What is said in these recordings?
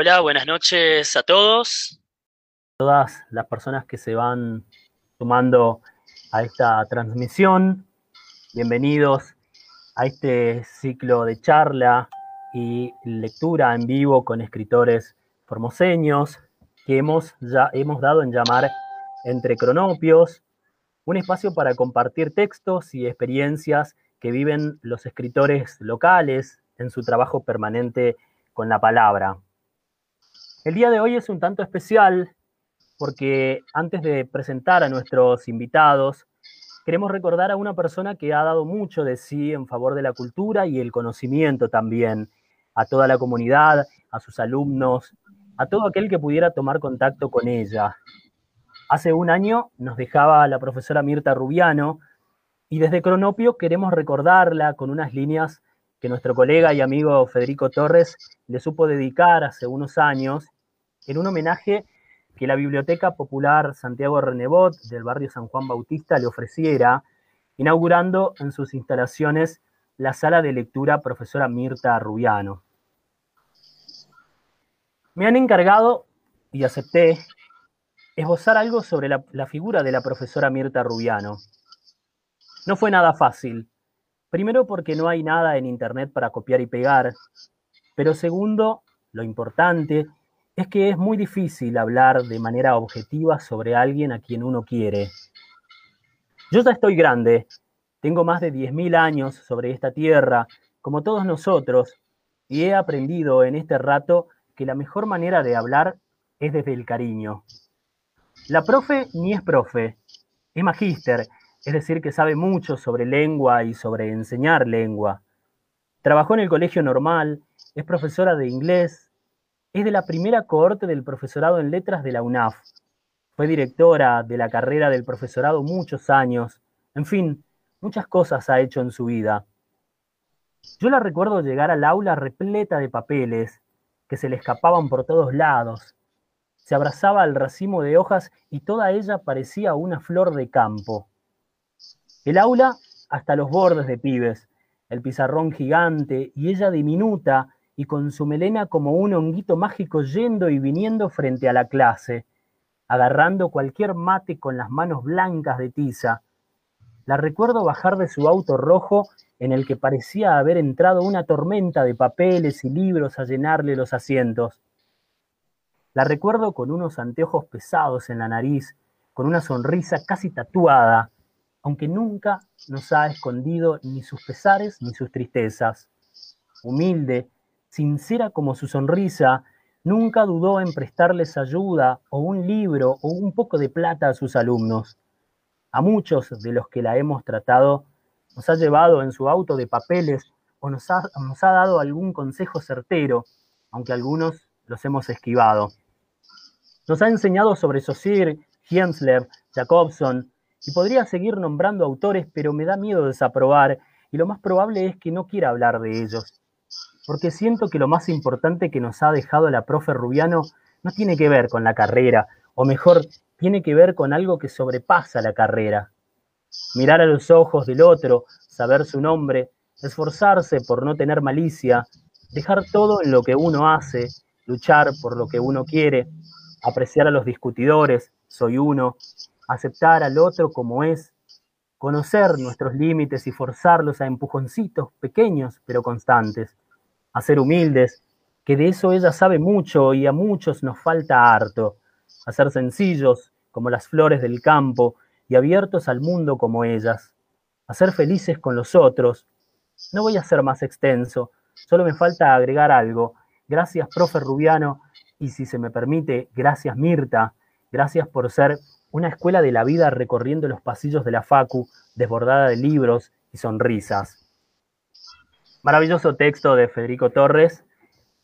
Hola, buenas noches a todos. Todas las personas que se van sumando a esta transmisión, bienvenidos a este ciclo de charla y lectura en vivo con escritores formoseños que hemos, ya, hemos dado en llamar Entre Cronopios, un espacio para compartir textos y experiencias que viven los escritores locales en su trabajo permanente con la palabra. El día de hoy es un tanto especial porque antes de presentar a nuestros invitados, queremos recordar a una persona que ha dado mucho de sí en favor de la cultura y el conocimiento también, a toda la comunidad, a sus alumnos, a todo aquel que pudiera tomar contacto con ella. Hace un año nos dejaba la profesora Mirta Rubiano y desde Cronopio queremos recordarla con unas líneas que nuestro colega y amigo Federico Torres le supo dedicar hace unos años en un homenaje que la Biblioteca Popular Santiago Renebot del barrio San Juan Bautista le ofreciera, inaugurando en sus instalaciones la sala de lectura profesora Mirta Rubiano. Me han encargado, y acepté, esbozar algo sobre la, la figura de la profesora Mirta Rubiano. No fue nada fácil. Primero porque no hay nada en Internet para copiar y pegar, pero segundo, lo importante es que es muy difícil hablar de manera objetiva sobre alguien a quien uno quiere. Yo ya estoy grande, tengo más de 10.000 años sobre esta tierra, como todos nosotros, y he aprendido en este rato que la mejor manera de hablar es desde el cariño. La profe ni es profe, es magíster, es decir, que sabe mucho sobre lengua y sobre enseñar lengua. Trabajó en el colegio normal, es profesora de inglés, es de la primera cohorte del profesorado en letras de la UNAF. Fue directora de la carrera del profesorado muchos años. En fin, muchas cosas ha hecho en su vida. Yo la recuerdo llegar al aula repleta de papeles que se le escapaban por todos lados. Se abrazaba al racimo de hojas y toda ella parecía una flor de campo. El aula hasta los bordes de pibes, el pizarrón gigante y ella diminuta y con su melena como un honguito mágico yendo y viniendo frente a la clase, agarrando cualquier mate con las manos blancas de tiza. La recuerdo bajar de su auto rojo en el que parecía haber entrado una tormenta de papeles y libros a llenarle los asientos. La recuerdo con unos anteojos pesados en la nariz, con una sonrisa casi tatuada, aunque nunca nos ha escondido ni sus pesares ni sus tristezas. Humilde, sincera como su sonrisa, nunca dudó en prestarles ayuda o un libro o un poco de plata a sus alumnos. A muchos de los que la hemos tratado nos ha llevado en su auto de papeles o nos ha, dado algún consejo certero, aunque algunos los hemos esquivado. Nos ha enseñado sobre Saussure, Hensler, Jacobson, y podría seguir nombrando autores, pero me da miedo desaprobar, y lo más probable es que no quiera hablar de ellos porque siento que lo más importante que nos ha dejado la profe Rubiano no tiene que ver con la carrera, o mejor, tiene que ver con algo que sobrepasa la carrera. Mirar a los ojos del otro, saber su nombre, esforzarse por no tener malicia, dejar todo en lo que uno hace, luchar por lo que uno quiere, apreciar a los discutidores, soy uno, aceptar al otro como es, conocer nuestros límites y forzarlos a empujoncitos pequeños pero constantes a ser humildes, que de eso ella sabe mucho y a muchos nos falta harto, a ser sencillos como las flores del campo y abiertos al mundo como ellas, a ser felices con los otros. No voy a ser más extenso, solo me falta agregar algo. Gracias, profe Rubiano, y si se me permite, gracias, Mirta, gracias por ser una escuela de la vida recorriendo los pasillos de la Facu, desbordada de libros y sonrisas. Maravilloso texto de Federico Torres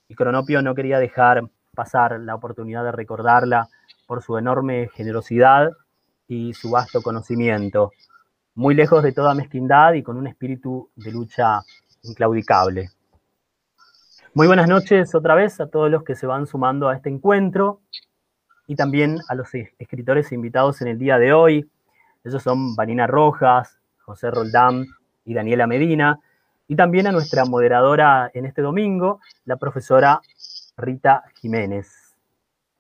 y Cronopio no quería dejar pasar la oportunidad de recordarla por su enorme generosidad y su vasto conocimiento, muy lejos de toda mezquindad y con un espíritu de lucha inclaudicable. Muy buenas noches otra vez a todos los que se van sumando a este encuentro y también a los escritores invitados en el día de hoy. Ellos son Vanina Rojas, José Roldán y Daniela Medina, y también a nuestra moderadora en este domingo, la profesora Rita Jiménez.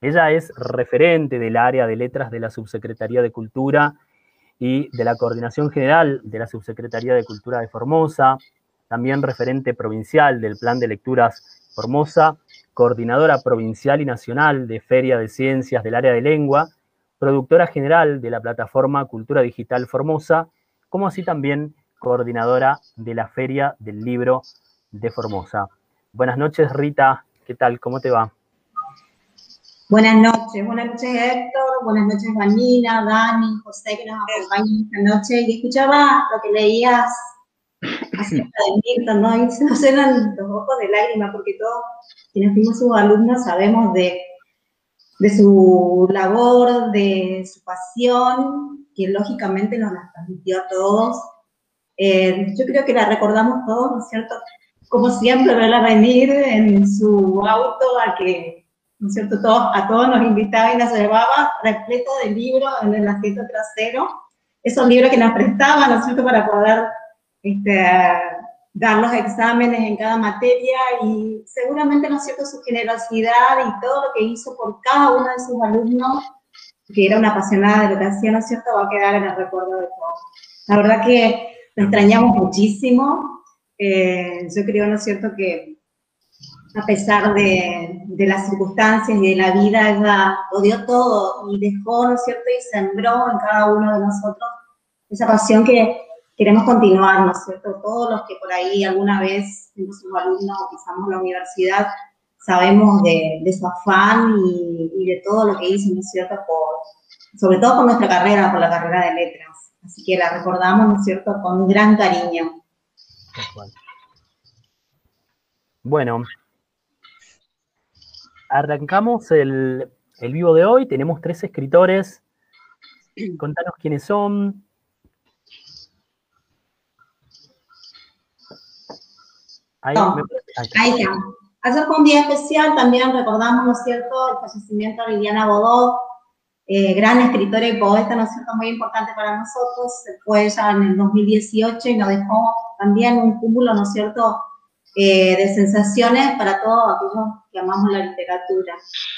Ella es referente del área de letras de la Subsecretaría de Cultura y de la Coordinación General de la Subsecretaría de Cultura de Formosa, también referente provincial del Plan de Lecturas Formosa, coordinadora provincial y nacional de Feria de Ciencias del área de lengua, productora general de la plataforma Cultura Digital Formosa, como así también coordinadora de la Feria del Libro de Formosa. Buenas noches, Rita. ¿Qué tal? ¿Cómo te va? Buenas noches, buenas noches Héctor, buenas noches Vanina, Dani, José que nos acompañan esta noche y escuchaba lo que leías Milton, ¿no? Y se nos llenan los ojos de lágrimas porque todos quienes fuimos sus alumnos sabemos de, de su labor, de su pasión, que lógicamente nos la transmitió a todos. Eh, yo creo que la recordamos todos, ¿no es cierto? Como siempre, verla venir en su auto a que, ¿no es cierto?, todos, a todos nos invitaba y nos llevaba repleto de libros en el asiento trasero, esos libros que nos prestaban, ¿no es cierto?, para poder este, dar los exámenes en cada materia y seguramente, ¿no es cierto?, su generosidad y todo lo que hizo por cada uno de sus alumnos, que era una apasionada de lo que hacía, ¿no es cierto?, va a quedar en el recuerdo de todos. La verdad que lo extrañamos muchísimo. Eh, yo creo, ¿no es cierto?, que a pesar de, de, las circunstancias y de la vida, ella lo dio todo y dejó, ¿no es cierto?, y sembró en cada uno de nosotros esa pasión que queremos continuar, ¿no es cierto? Todos los que por ahí alguna vez fuimos sus alumnos pisamos la universidad, sabemos de, de su afán y, y, de todo lo que hizo, ¿no es cierto? Por, sobre todo por nuestra carrera, por la carrera de letras. Así que la recordamos, ¿no es cierto?, con gran cariño. Bueno, arrancamos el, el vivo de hoy. Tenemos tres escritores. Contanos quiénes son, Ahí, no, me... ahí, está. Ayer fue un día especial, también recordamos, ¿no es cierto?, el fallecimiento de Liliana Bodó, eh, gran escritora y poeta, ¿no es cierto?, muy importante para nosotros. Fue ella en el 2018 y nos dejó también un cúmulo, ¿no es cierto?, eh, de sensaciones para todos aquellos que amamos la literatura.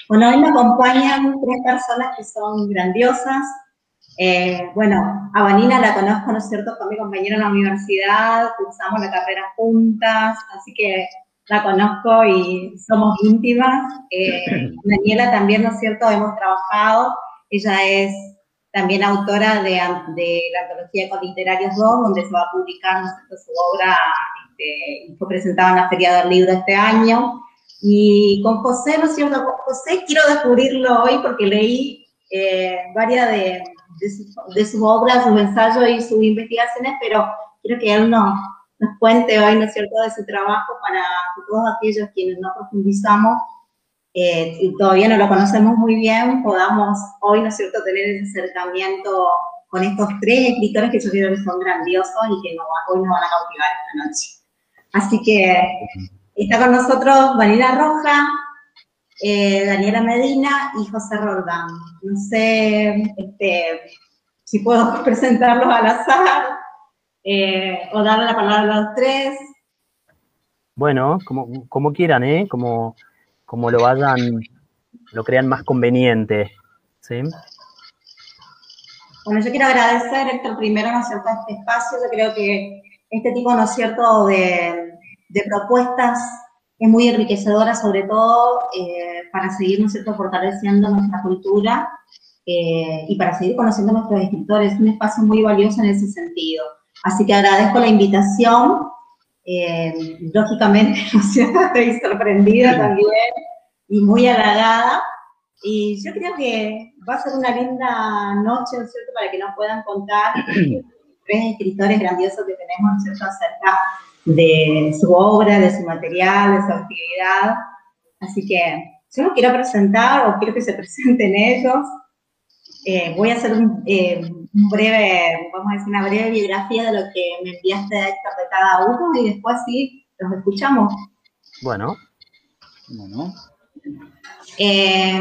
Bueno, hoy me acompañan tres personas que son grandiosas, eh, bueno, a Vanina la conozco, ¿no es cierto? Fue mi compañera en la universidad, cursamos la carrera juntas, así que la conozco y somos íntimas. Eh, Daniela también, ¿no es cierto? Hemos trabajado. Ella es también autora de, de la antología con Literarios 2, donde se va a publicar ¿no cierto? su obra, este, fue presentada en la Feria del Libro este año. Y con José, ¿no es cierto? Con José quiero descubrirlo hoy porque leí eh, varias de de su, de su obra, sus ensayos y sus investigaciones, pero quiero que él nos, nos cuente hoy, ¿no es cierto?, de su trabajo para que todos aquellos quienes no profundizamos eh, y todavía no lo conocemos muy bien, podamos hoy, ¿no es cierto?, tener ese acercamiento con estos tres escritores que yo creo que son grandiosos y que hoy nos van a cautivar esta noche. Así que está con nosotros Vanina Roja, eh, Daniela Medina y José Roldán. No sé este, si puedo presentarlos al azar eh, o darle la palabra a los tres. Bueno, como, como quieran, ¿eh? Como, como lo vayan, lo crean más conveniente. ¿sí? Bueno, yo quiero agradecer, Héctor, primero, ¿no es cierto?, este espacio. Yo creo que este tipo, ¿no es cierto?, de, de propuestas es muy enriquecedora, sobre todo eh, para seguir, ¿no cierto?, fortaleciendo nuestra cultura eh, y para seguir conociendo a nuestros escritores. Es un espacio muy valioso en ese sentido. Así que agradezco la invitación. Eh, lógicamente, ¿no cierto?, estoy sorprendida también y muy halagada. Y yo creo que va a ser una linda noche, ¿no es cierto?, para que nos puedan contar tres escritores grandiosos que tenemos, ¿no es cierto?, acerca de su obra, de su material, de su actividad. Así que yo no quiero presentar o quiero que se presenten ellos. Eh, voy a hacer un, eh, un, breve, vamos a decir, una breve biografía de lo que me enviaste, Héctor, de cada uno y después sí, los escuchamos. Bueno. Bueno. Eh,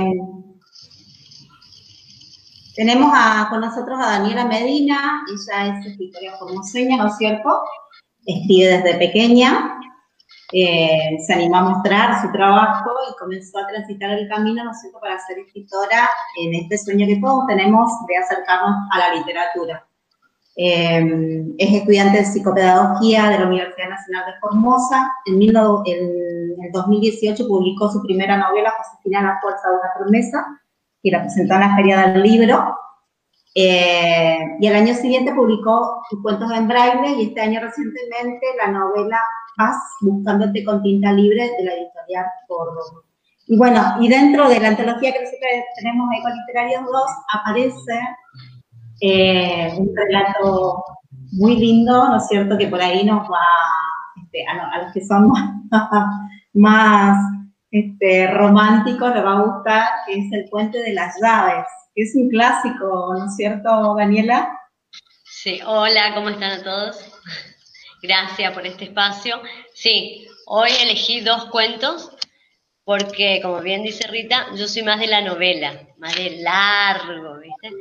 tenemos a, con nosotros a Daniela Medina, ella es escritora formoseña, ¿no es cierto? Escribe desde pequeña. eh, se animó a mostrar su trabajo y comenzó a transitar el camino, ¿no cierto?, para ser escritora en este sueño que todos tenemos de acercarnos a la literatura. Eh, es estudiante de psicopedagogía de la Universidad Nacional de Formosa. En, el 2018 publicó su primera novela, Josefina la Fuerza de una Promesa, que la presentó en la Feria del Libro. Eh, y el año siguiente publicó sus cuentos en braille y este año recientemente la novela Paz, Buscándote con tinta libre de la editorial Córdoba. Y bueno, y dentro de la antología que nosotros tenemos Eco Literarios 2 aparece eh, un relato muy lindo, ¿no es cierto?, que por ahí nos va, este, a, los que son más, este, románticos les va a gustar, que es el puente de las llaves, es un clásico, ¿no es cierto, Daniela? Sí, hola, ¿cómo están a todos? Gracias por este espacio. Sí, hoy elegí dos cuentos porque, como bien dice Rita, yo soy más de la novela, más de largo, ¿viste?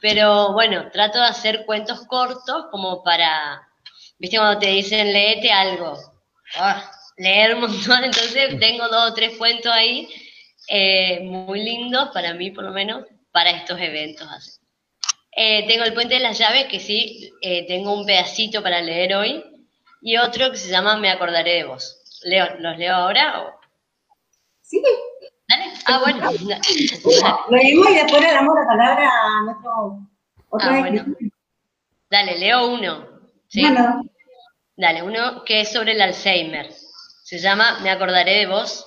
Pero bueno, trato de hacer cuentos cortos como para, ¿viste? Cuando te dicen leete algo, ah, leer un montón, entonces tengo dos o tres cuentos ahí, eh, muy lindos para mí por lo menos, para estos eventos así. Eh, tengo el puente de las llaves, que sí, eh, tengo un pedacito para leer hoy, y otro que se llama Me acordaré de vos. Leo, ¿Los leo ahora o Sí. ¿Dale? Ah, bueno. Lo leímos y después le damos la palabra a nuestro otro ah, bueno. Dale, leo uno. ¿sí? Dale, uno que es sobre el Alzheimer. Se llama Me acordaré de vos.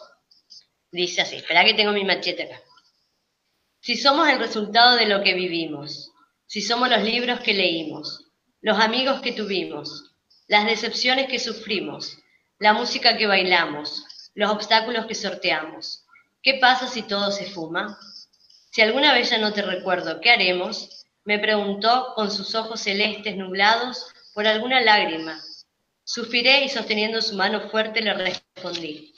Dice así, espera que tengo mi machete acá. Si somos el resultado de lo que vivimos, si somos los libros que leímos, los amigos que tuvimos, las decepciones que sufrimos, la música que bailamos, los obstáculos que sorteamos. ¿Qué pasa si todo se fuma? Si alguna vez ya no te recuerdo, ¿qué haremos? Me preguntó con sus ojos celestes nublados por alguna lágrima. Suspiré y sosteniendo su mano fuerte le respondí.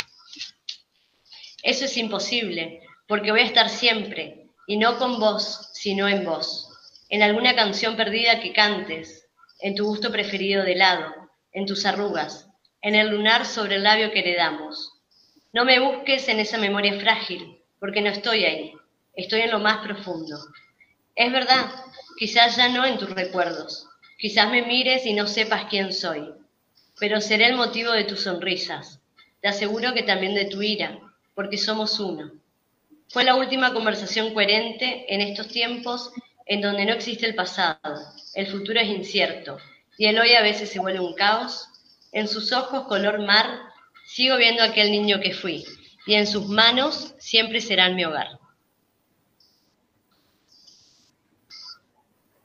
Eso es imposible, porque voy a estar siempre, y no con vos, sino en vos, en alguna canción perdida que cantes, en tu gusto preferido de helado, en tus arrugas, en el lunar sobre el labio que heredamos, no me busques en esa memoria frágil, porque no estoy ahí, estoy en lo más profundo. Es verdad, quizás ya no en tus recuerdos, quizás me mires y no sepas quién soy, pero seré el motivo de tus sonrisas. Te aseguro que también de tu ira, porque somos uno. Fue la última conversación coherente en estos tiempos en donde no existe el pasado, el futuro es incierto y el hoy a veces se vuelve un caos. En sus ojos color mar Sigo viendo aquel niño que fui, y en sus manos siempre serán mi hogar.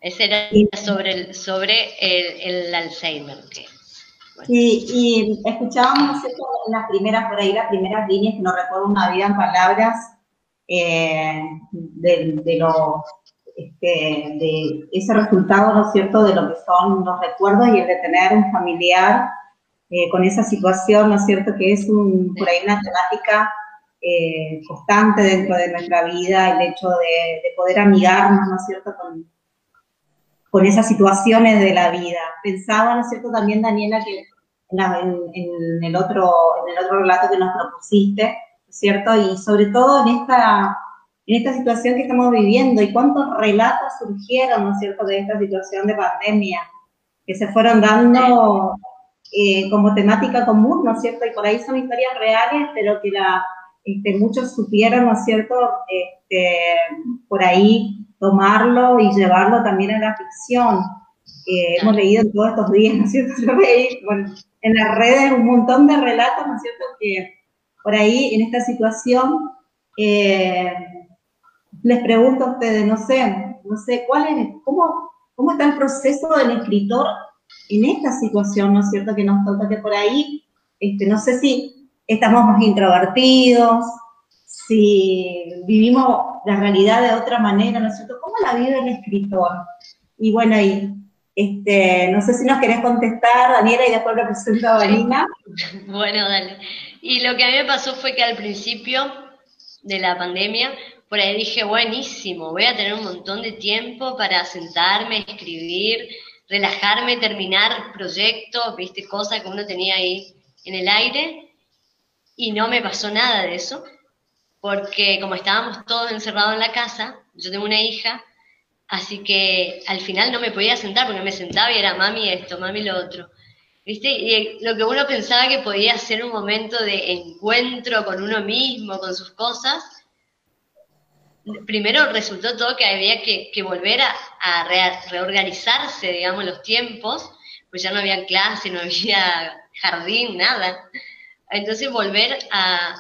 Ese era sobre el, sobre el, Alzheimer. y escuchábamos las primeras, por ahí, las primeras líneas, que no recuerdo una vida en palabras, eh, de, de, este, de ese resultado, ¿no es cierto?, de lo que son los recuerdos y el de tener un familiar eh, con esa situación, ¿no es cierto?, que es un, por ahí una temática eh, constante dentro de nuestra vida, el hecho de, poder amigarnos, ¿no es cierto?, con, con, esas situaciones de la vida. Pensaba, ¿no es cierto?, también, Daniela, que en, el, otro, en el otro relato que nos propusiste, ¿no es cierto?, y sobre todo en esta, en esta situación que estamos viviendo y cuántos relatos surgieron, ¿no es cierto?, de esta situación de pandemia, que se fueron dando eh, como temática común, ¿no es cierto? Y por ahí son historias reales, pero que la, este, muchos supieron, ¿no es cierto?, este, por ahí tomarlo y llevarlo también a la ficción. hemos leído en todos estos días, ¿no es cierto? Bueno, en las redes un montón de relatos, ¿no es cierto?, que por ahí en esta situación eh, les pregunto a ustedes, no sé, no sé, ¿cuál es, cómo, cómo está el proceso del escritor en esta situación, ¿no es cierto?, que nos toca que por ahí, este, no sé si estamos más introvertidos, si vivimos la realidad de otra manera, ¿no es cierto? ¿Cómo la vive el escritor? Y bueno, ahí, este, no sé si nos querés contestar, Daniela, y después lo presento a Valina. Bueno, dale. Y lo que a mí me pasó fue que al principio de la pandemia, por ahí dije, buenísimo, voy a tener un montón de tiempo para sentarme, escribir, relajarme, terminar proyectos, viste, cosas que uno tenía ahí en el aire. y no me pasó nada de eso, porque como estábamos todos encerrados en la casa, yo tengo una hija, así que al final no me podía sentar porque me sentaba y era mami esto, mami lo otro. ¿Viste? Y lo que uno pensaba que podía ser un momento de encuentro con uno mismo, con sus cosas, primero resultó todo que había que, volver a, reorganizarse, digamos, los tiempos, pues ya no había clase, no había jardín, nada. Entonces volver a,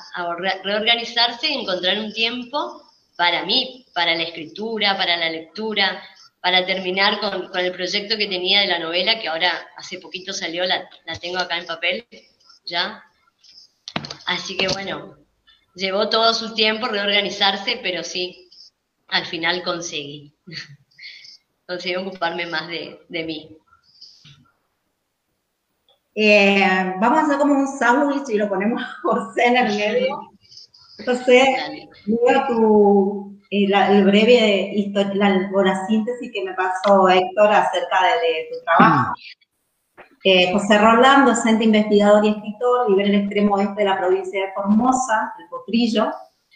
reorganizarse y encontrar un tiempo para mí, para la escritura, para la lectura, para terminar con, el proyecto que tenía de la novela, que ahora hace poquito salió, la, la tengo acá en papel, ya. Así que bueno, llevó todo su tiempo reorganizarse, pero sí, al final conseguí. conseguí ocuparme más de, mí. Eh, vamos a hacer como un sándwich y lo ponemos a José en el medio. José, mira tu, eh, el breve la, o la síntesis que me pasó Héctor acerca de, tu trabajo. Eh, José Roland, docente, investigador y escritor, vive en el extremo oeste de la provincia de Formosa, el Potrillo,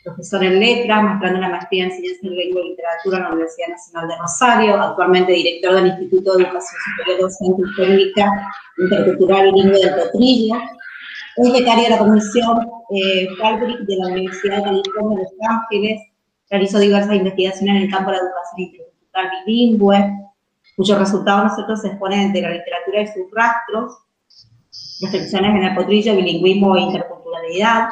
profesor en letras, mostrando una maestría en ciencia y lengua y literatura en la Universidad Nacional de Rosario, actualmente director del Instituto de Educación Superior Docente y Técnica Intercultural Bilingüe del Potrillo, es becario de la Comisión eh, de la Universidad de California de Los Ángeles, realizó diversas investigaciones en el campo de la educación intercultural bilingüe, cuyos resultados nosotros se exponen la literatura y sus rastros, reflexiones en el potrillo, bilingüismo e interculturalidad,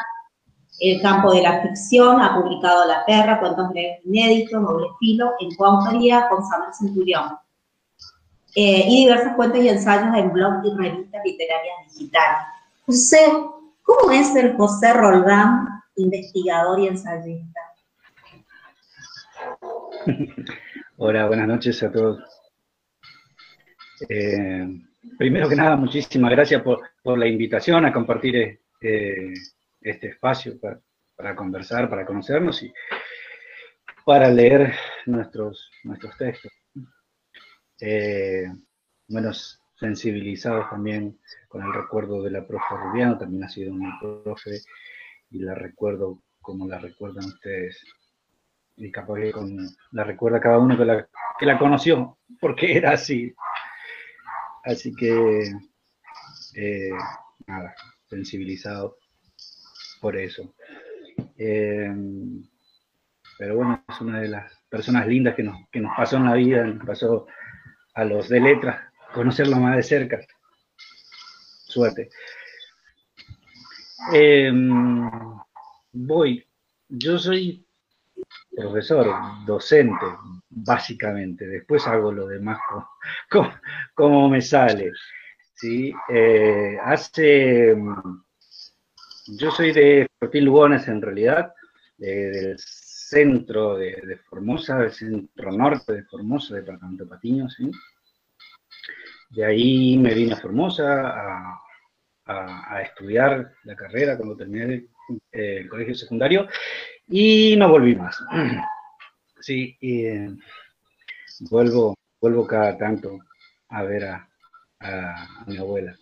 el campo de la ficción, ha publicado La Perra, cuentos inéditos, doble filo, en coautoría con Samuel Centurión. Eh, y diversos cuentos y ensayos en blogs y revistas literarias digitales. José, ¿cómo es el José Roldán, investigador y ensayista? Hola, buenas noches a todos. Eh, primero que nada, muchísimas gracias por, la invitación a compartir eh, este espacio para, conversar, para conocernos y para leer nuestros, textos. Eh, menos sensibilizados también con el recuerdo de la profe Rubiano, también ha sido una profe y la recuerdo como la recuerdan ustedes. Y capaz que con, la recuerda cada uno que la, que la conoció, porque era así. Así que, eh, nada, sensibilizado por eso. Eh, pero bueno, es una de las personas lindas que nos, que nos pasó en la vida, nos pasó a los de letras, conocerlo más de cerca. Suerte. Eh, voy, yo soy profesor, docente, básicamente. Después hago lo demás como, me sale. ¿sí? Eh, hace yo soy de Fortín Lugones en realidad, del centro de, Formosa, del centro norte de Formosa, departamento de Patiño, ¿sí? De ahí me vine a Formosa a, estudiar la carrera cuando terminé el, colegio secundario y no volví más. Sí, eh, vuelvo, vuelvo cada tanto a ver a mi abuela.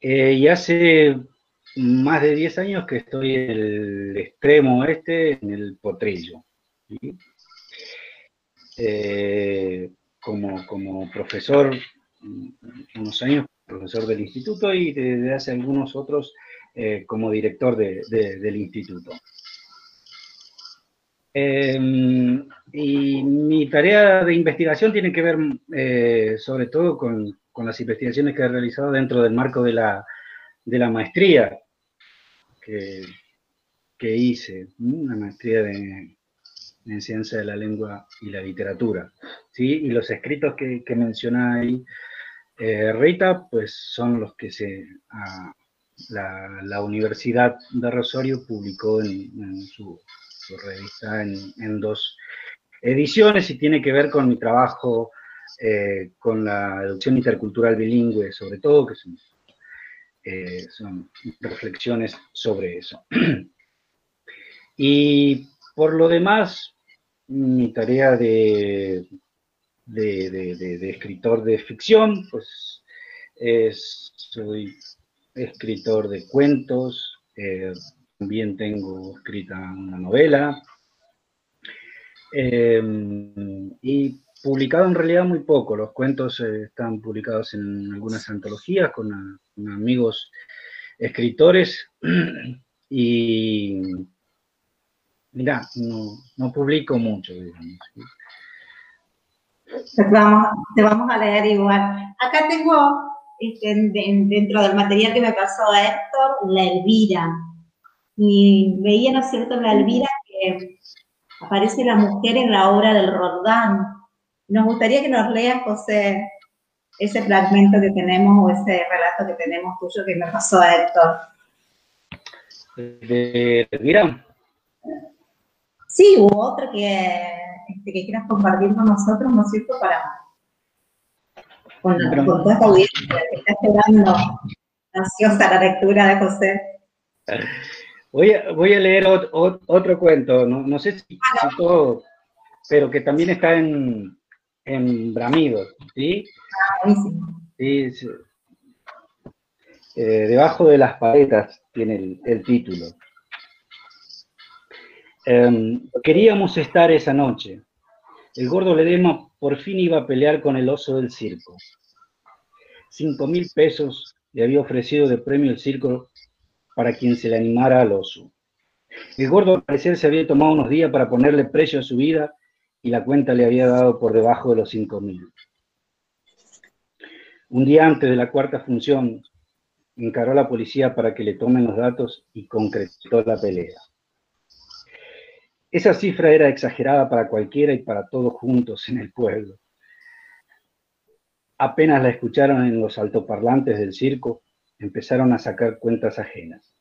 Eh, y hace más de 10 años que estoy en el extremo oeste, en el Potrillo. Eh, como, como, profesor, unos años profesor del instituto y desde hace algunos otros eh, como director del instituto. Em, y mi tarea de investigación tiene que ver sobre todo con, las investigaciones que he realizado dentro del marco de la, de la maestría que, que hice, una maestría en ciencia de la lengua y la literatura. ¿sí? Y los escritos que, que ahí eh, Rita, pues son los que se, la, Universidad de Rosario publicó en, su, revista en, dos ediciones y tiene que ver con mi trabajo eh, con la educación intercultural bilingüe, sobre todo, que son, eh, reflexiones sobre eso. y por lo demás, mi tarea de, de, de, escritor de ficción, pues es, soy escritor de cuentos, eh, también tengo escrita una novela, eh, y publicado en realidad muy poco. Los cuentos eh, están publicados en algunas antologías con, amigos escritores y mira, no, publico mucho, digamos. te vamos a leer igual. Acá tengo este, dentro del material que me pasó a Héctor, la Elvira. Y veía, ¿no es cierto?, la Elvira que aparece la mujer en la obra del Rodán. Nos gustaría que nos leas, José, ese fragmento que tenemos o ese relato que tenemos tuyo que me pasó a Héctor. ¿De Elvira? Sí, u otro que, este, que quieras compartir con nosotros, ¿no es cierto?, para con, toda esta audiencia que está esperando ansiosa la lectura de José. Voy a, voy a leer otro cuento, no, sé si, todo, pero que también está en, en Bramido, ¿sí? Ah, sí, eh, debajo de las paletas tiene el, título. Em, queríamos estar esa noche. El gordo Ledema por fin iba a pelear con el oso del circo. Cinco mil pesos le había ofrecido de premio el circo para quien se le animara al oso. El gordo al parecer se había tomado unos días para ponerle precio a su vida y la cuenta le había dado por debajo de los cinco mil. Un día antes de la cuarta función, encaró a la policía para que le tomen los datos y concretó la pelea. Esa cifra era exagerada para cualquiera y para todos juntos en el pueblo. Apenas la escucharon en los altoparlantes del circo, empezaron a sacar cuentas ajenas.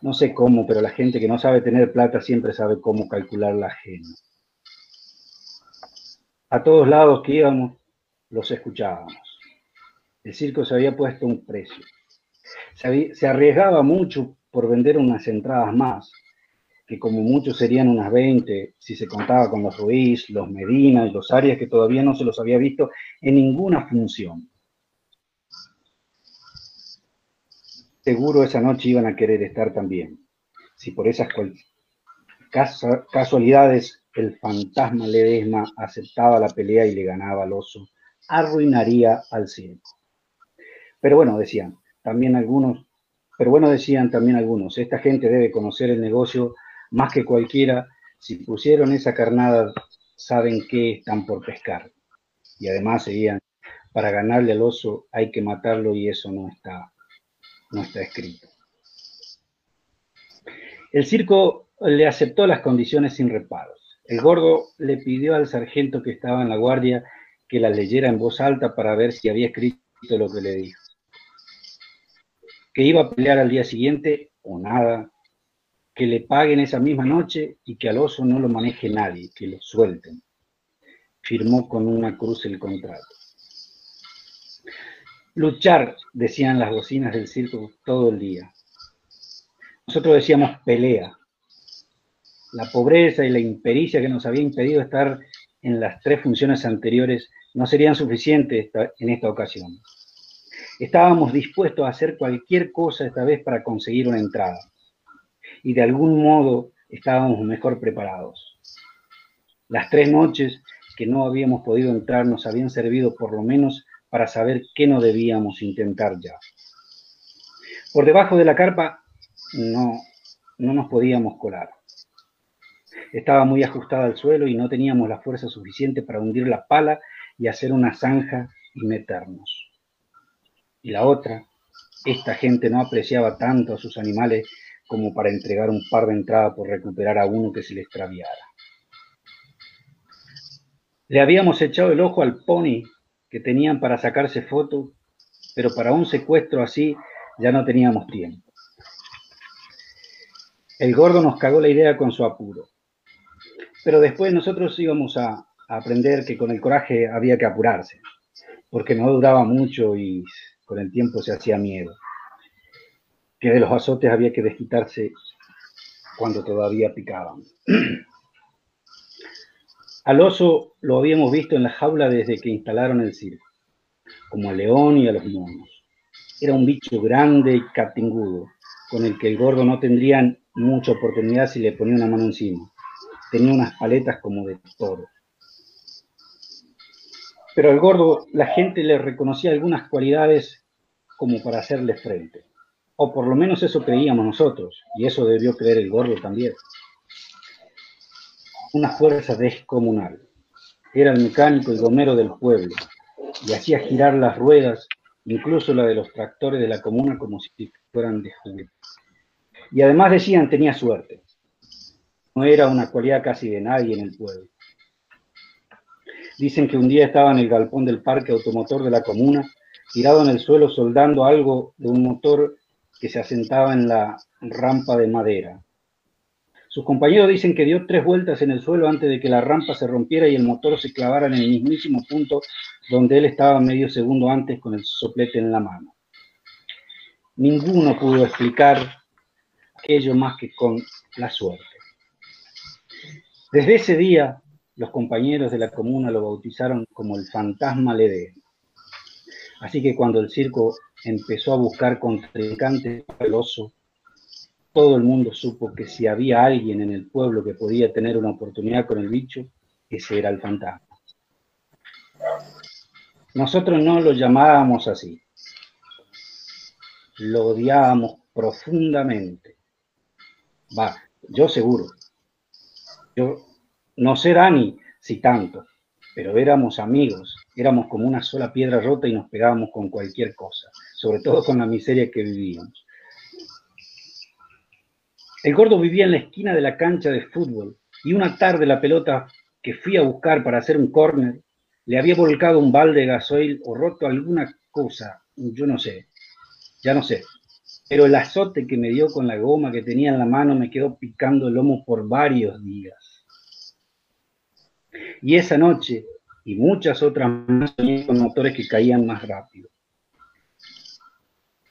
No sé cómo, pero la gente que no sabe tener plata siempre sabe cómo calcular la ajena. A todos lados que íbamos, los escuchábamos. El circo se había puesto un precio. Se, se arriesgaba mucho por vender unas entradas más, que como muchos serían unas 20, si se contaba con los Ruiz, los Medina y los Arias, que todavía no se los había visto en ninguna función. Seguro esa noche iban a querer estar también. Si por esas casualidades el fantasma Ledesma aceptaba la pelea y le ganaba al oso, arruinaría al circo. Pero bueno, decían, también algunos, pero bueno, decían también algunos, esta gente debe conocer el negocio más que cualquiera, si pusieron esa carnada, saben que están por pescar. Y además seguían, para ganarle al oso hay que matarlo y eso no está, no está escrito. El circo le aceptó las condiciones sin reparos. El gordo le pidió al sargento que estaba en la guardia que la leyera en voz alta para ver si había escrito lo que le dijo. Que iba a pelear al día siguiente o nada, que le paguen esa misma noche y que al oso no lo maneje nadie, que lo suelten. Firmó con una cruz el contrato. Luchar, decían las bocinas del circo todo el día. Nosotros decíamos pelea. La pobreza y la impericia que nos había impedido estar en las tres funciones anteriores no serían suficientes en esta ocasión. Estábamos dispuestos a hacer cualquier cosa esta vez para conseguir una entrada y de algún modo estábamos mejor preparados. Las tres noches que no habíamos podido entrar nos habían servido por lo menos para saber qué no debíamos intentar ya. Por debajo de la carpa no, no nos podíamos colar. Estaba muy ajustada al suelo y no teníamos la fuerza suficiente para hundir la pala y hacer una zanja y meternos. Y la otra, esta gente no apreciaba tanto a sus animales como para entregar un par de entradas por recuperar a uno que se le extraviara. Le habíamos echado el ojo al pony que tenían para sacarse fotos, pero para un secuestro así ya no teníamos tiempo. El gordo nos cagó la idea con su apuro. Pero después nosotros íbamos a, a aprender que con el coraje había que apurarse, porque no duraba mucho y con el tiempo se hacía miedo que de los azotes había que desquitarse cuando todavía picaban. Al oso lo habíamos visto en la jaula desde que instalaron el circo, como al león y a los monos. era un bicho grande y catingudo, con el que el gordo no tendría mucha oportunidad si le ponía una mano encima. Tenía unas paletas como de toro. Pero al gordo la gente le reconocía algunas cualidades como para hacerle frente. O por lo menos eso creíamos nosotros, y eso debió creer el gordo también. Una fuerza descomunal. Era el mecánico y gomero del pueblo, y hacía girar las ruedas, incluso la de los tractores de la comuna, como si fueran de juguete. Y además decían tenía suerte. No era una cualidad casi de nadie en el pueblo. Dicen que un día estaba en el galpón del parque automotor de la comuna, tirado en el suelo soldando algo de un motor que se asentaba en la rampa de madera. Sus compañeros dicen que dio tres vueltas en el suelo antes de que la rampa se rompiera y el motor se clavara en el mismísimo punto donde él estaba medio segundo antes con el soplete en la mano. Ninguno pudo explicar aquello más que con la suerte. Desde ese día, los compañeros de la comuna lo bautizaron como el fantasma Lede. Así que cuando el circo empezó a buscar contrincantes al oso, todo el mundo supo que si había alguien en el pueblo que podía tener una oportunidad con el bicho, ese era el fantasma. Nosotros no lo llamábamos así. Lo odiábamos profundamente. Va, yo seguro. Yo no sé Dani si tanto, pero éramos amigos, éramos como una sola piedra rota y nos pegábamos con cualquier cosa, sobre todo con la miseria que vivíamos. El gordo vivía en la esquina de la cancha de fútbol y una tarde la pelota que fui a buscar para hacer un córner le había volcado un balde de gasoil o roto alguna cosa, yo no sé, ya no sé. Pero el azote que me dio con la goma que tenía en la mano me quedó picando el lomo por varios días. Y esa noche y muchas otras más con motores que caían más rápido.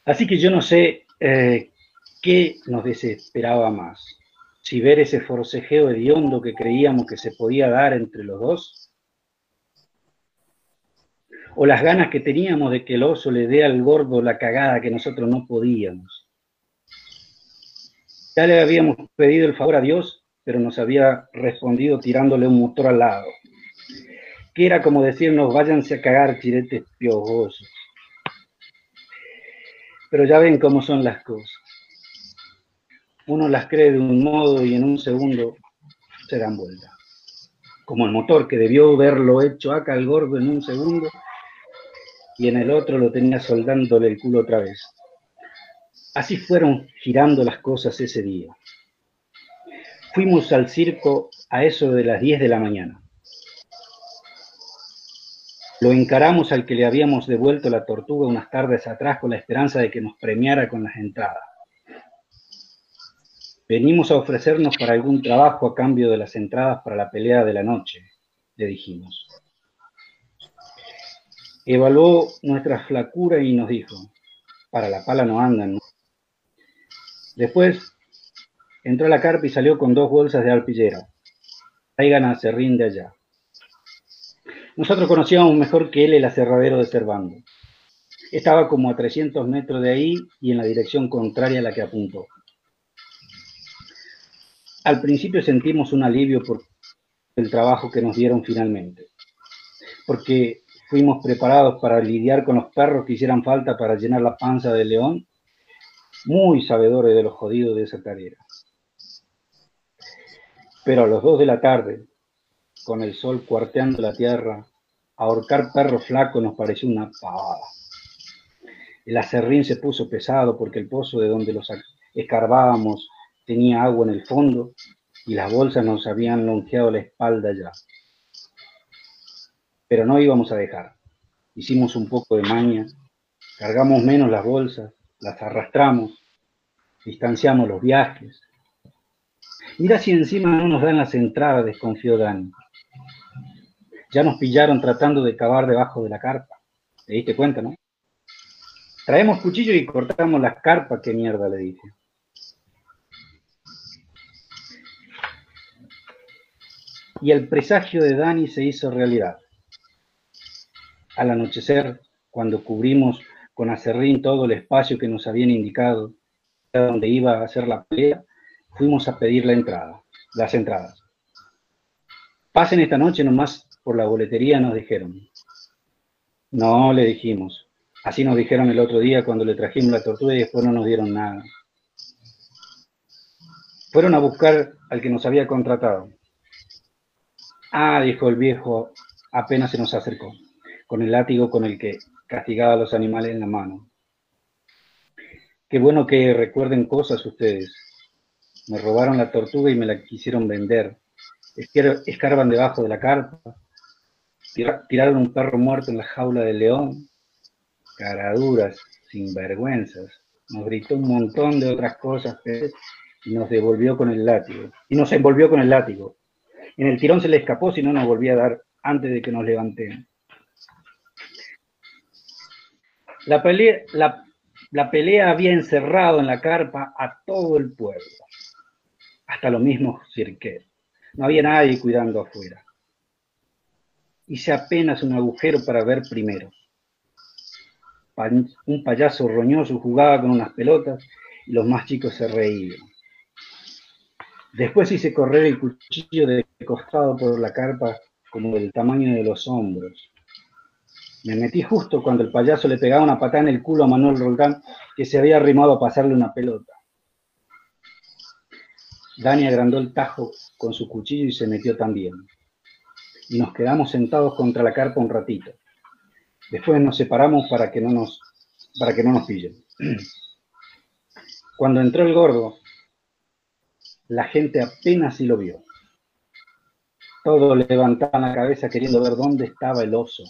Así que yo no sé eh, qué nos desesperaba más, si ver ese forcejeo hediondo que creíamos que se podía dar entre los dos, o las ganas que teníamos de que el oso le dé al gordo la cagada que nosotros no podíamos. Ya le habíamos pedido el favor a Dios, pero nos había respondido tirándole un motor al lado que era como decirnos, váyanse a cagar chiretes piojosos. Pero ya ven cómo son las cosas. Uno las cree de un modo y en un segundo se dan vuelta. Como el motor que debió verlo hecho acá al gordo en un segundo y en el otro lo tenía soldándole el culo otra vez. Así fueron girando las cosas ese día. Fuimos al circo a eso de las 10 de la mañana. Lo encaramos al que le habíamos devuelto la tortuga unas tardes atrás con la esperanza de que nos premiara con las entradas. Venimos a ofrecernos para algún trabajo a cambio de las entradas para la pelea de la noche, le dijimos. Evaluó nuestra flacura y nos dijo, para la pala no andan. Después entró a la carpa y salió con dos bolsas de alpillera. Traigan a Serrín de allá. Nosotros conocíamos mejor que él el aserradero de Cervando. Estaba como a 300 metros de ahí y en la dirección contraria a la que apuntó. Al principio sentimos un alivio por el trabajo que nos dieron finalmente, porque fuimos preparados para lidiar con los perros que hicieran falta para llenar la panza del león, muy sabedores de los jodidos de esa tarea. Pero a las dos de la tarde, con el sol cuarteando la tierra, ahorcar perro flaco nos pareció una pavada. El acerrín se puso pesado porque el pozo de donde los escarbábamos tenía agua en el fondo y las bolsas nos habían longeado la espalda ya. Pero no íbamos a dejar. Hicimos un poco de maña, cargamos menos las bolsas, las arrastramos, distanciamos los viajes. Mira si encima no nos dan las entradas, desconfió Dani. Ya nos pillaron tratando de cavar debajo de la carpa. ¿Te diste cuenta, no? Traemos cuchillo y cortamos las carpas, qué mierda, le dije. Y el presagio de Dani se hizo realidad. Al anochecer, cuando cubrimos con acerrín todo el espacio que nos habían indicado, donde iba a hacer la pelea, fuimos a pedir la entrada, las entradas. Pasen esta noche nomás por la boletería, nos dijeron. No, le dijimos. Así nos dijeron el otro día cuando le trajimos la tortuga y después no nos dieron nada. Fueron a buscar al que nos había contratado. Ah, dijo el viejo, apenas se nos acercó, con el látigo con el que castigaba a los animales en la mano. Qué bueno que recuerden cosas ustedes. Me robaron la tortuga y me la quisieron vender. Escarban debajo de la carpa. Tiraron un perro muerto en la jaula del león. Caraduras, sinvergüenzas. Nos gritó un montón de otras cosas y nos devolvió con el látigo. Y nos envolvió con el látigo. En el tirón se le escapó si no nos volvía a dar antes de que nos levantemos. La pelea, había encerrado en la carpa a todo el pueblo, hasta los mismos cirqueros. No había nadie cuidando afuera. Hice apenas un agujero para ver primero. Un payaso roñoso jugaba con unas pelotas y los más chicos se reían. Después hice correr el cuchillo de costado por la carpa como del tamaño de los hombros. Me metí justo cuando el payaso le pegaba una patada en el culo a Manuel Roldán, que se había arrimado a pasarle una pelota. Dani agrandó el tajo con su cuchillo y se metió también. Y nos quedamos sentados contra la carpa un ratito. Después nos separamos para que no nos, para que no nos pillen. Cuando entró el gordo, la gente apenas sí lo vio. Todos levantaban la cabeza queriendo ver dónde estaba el oso.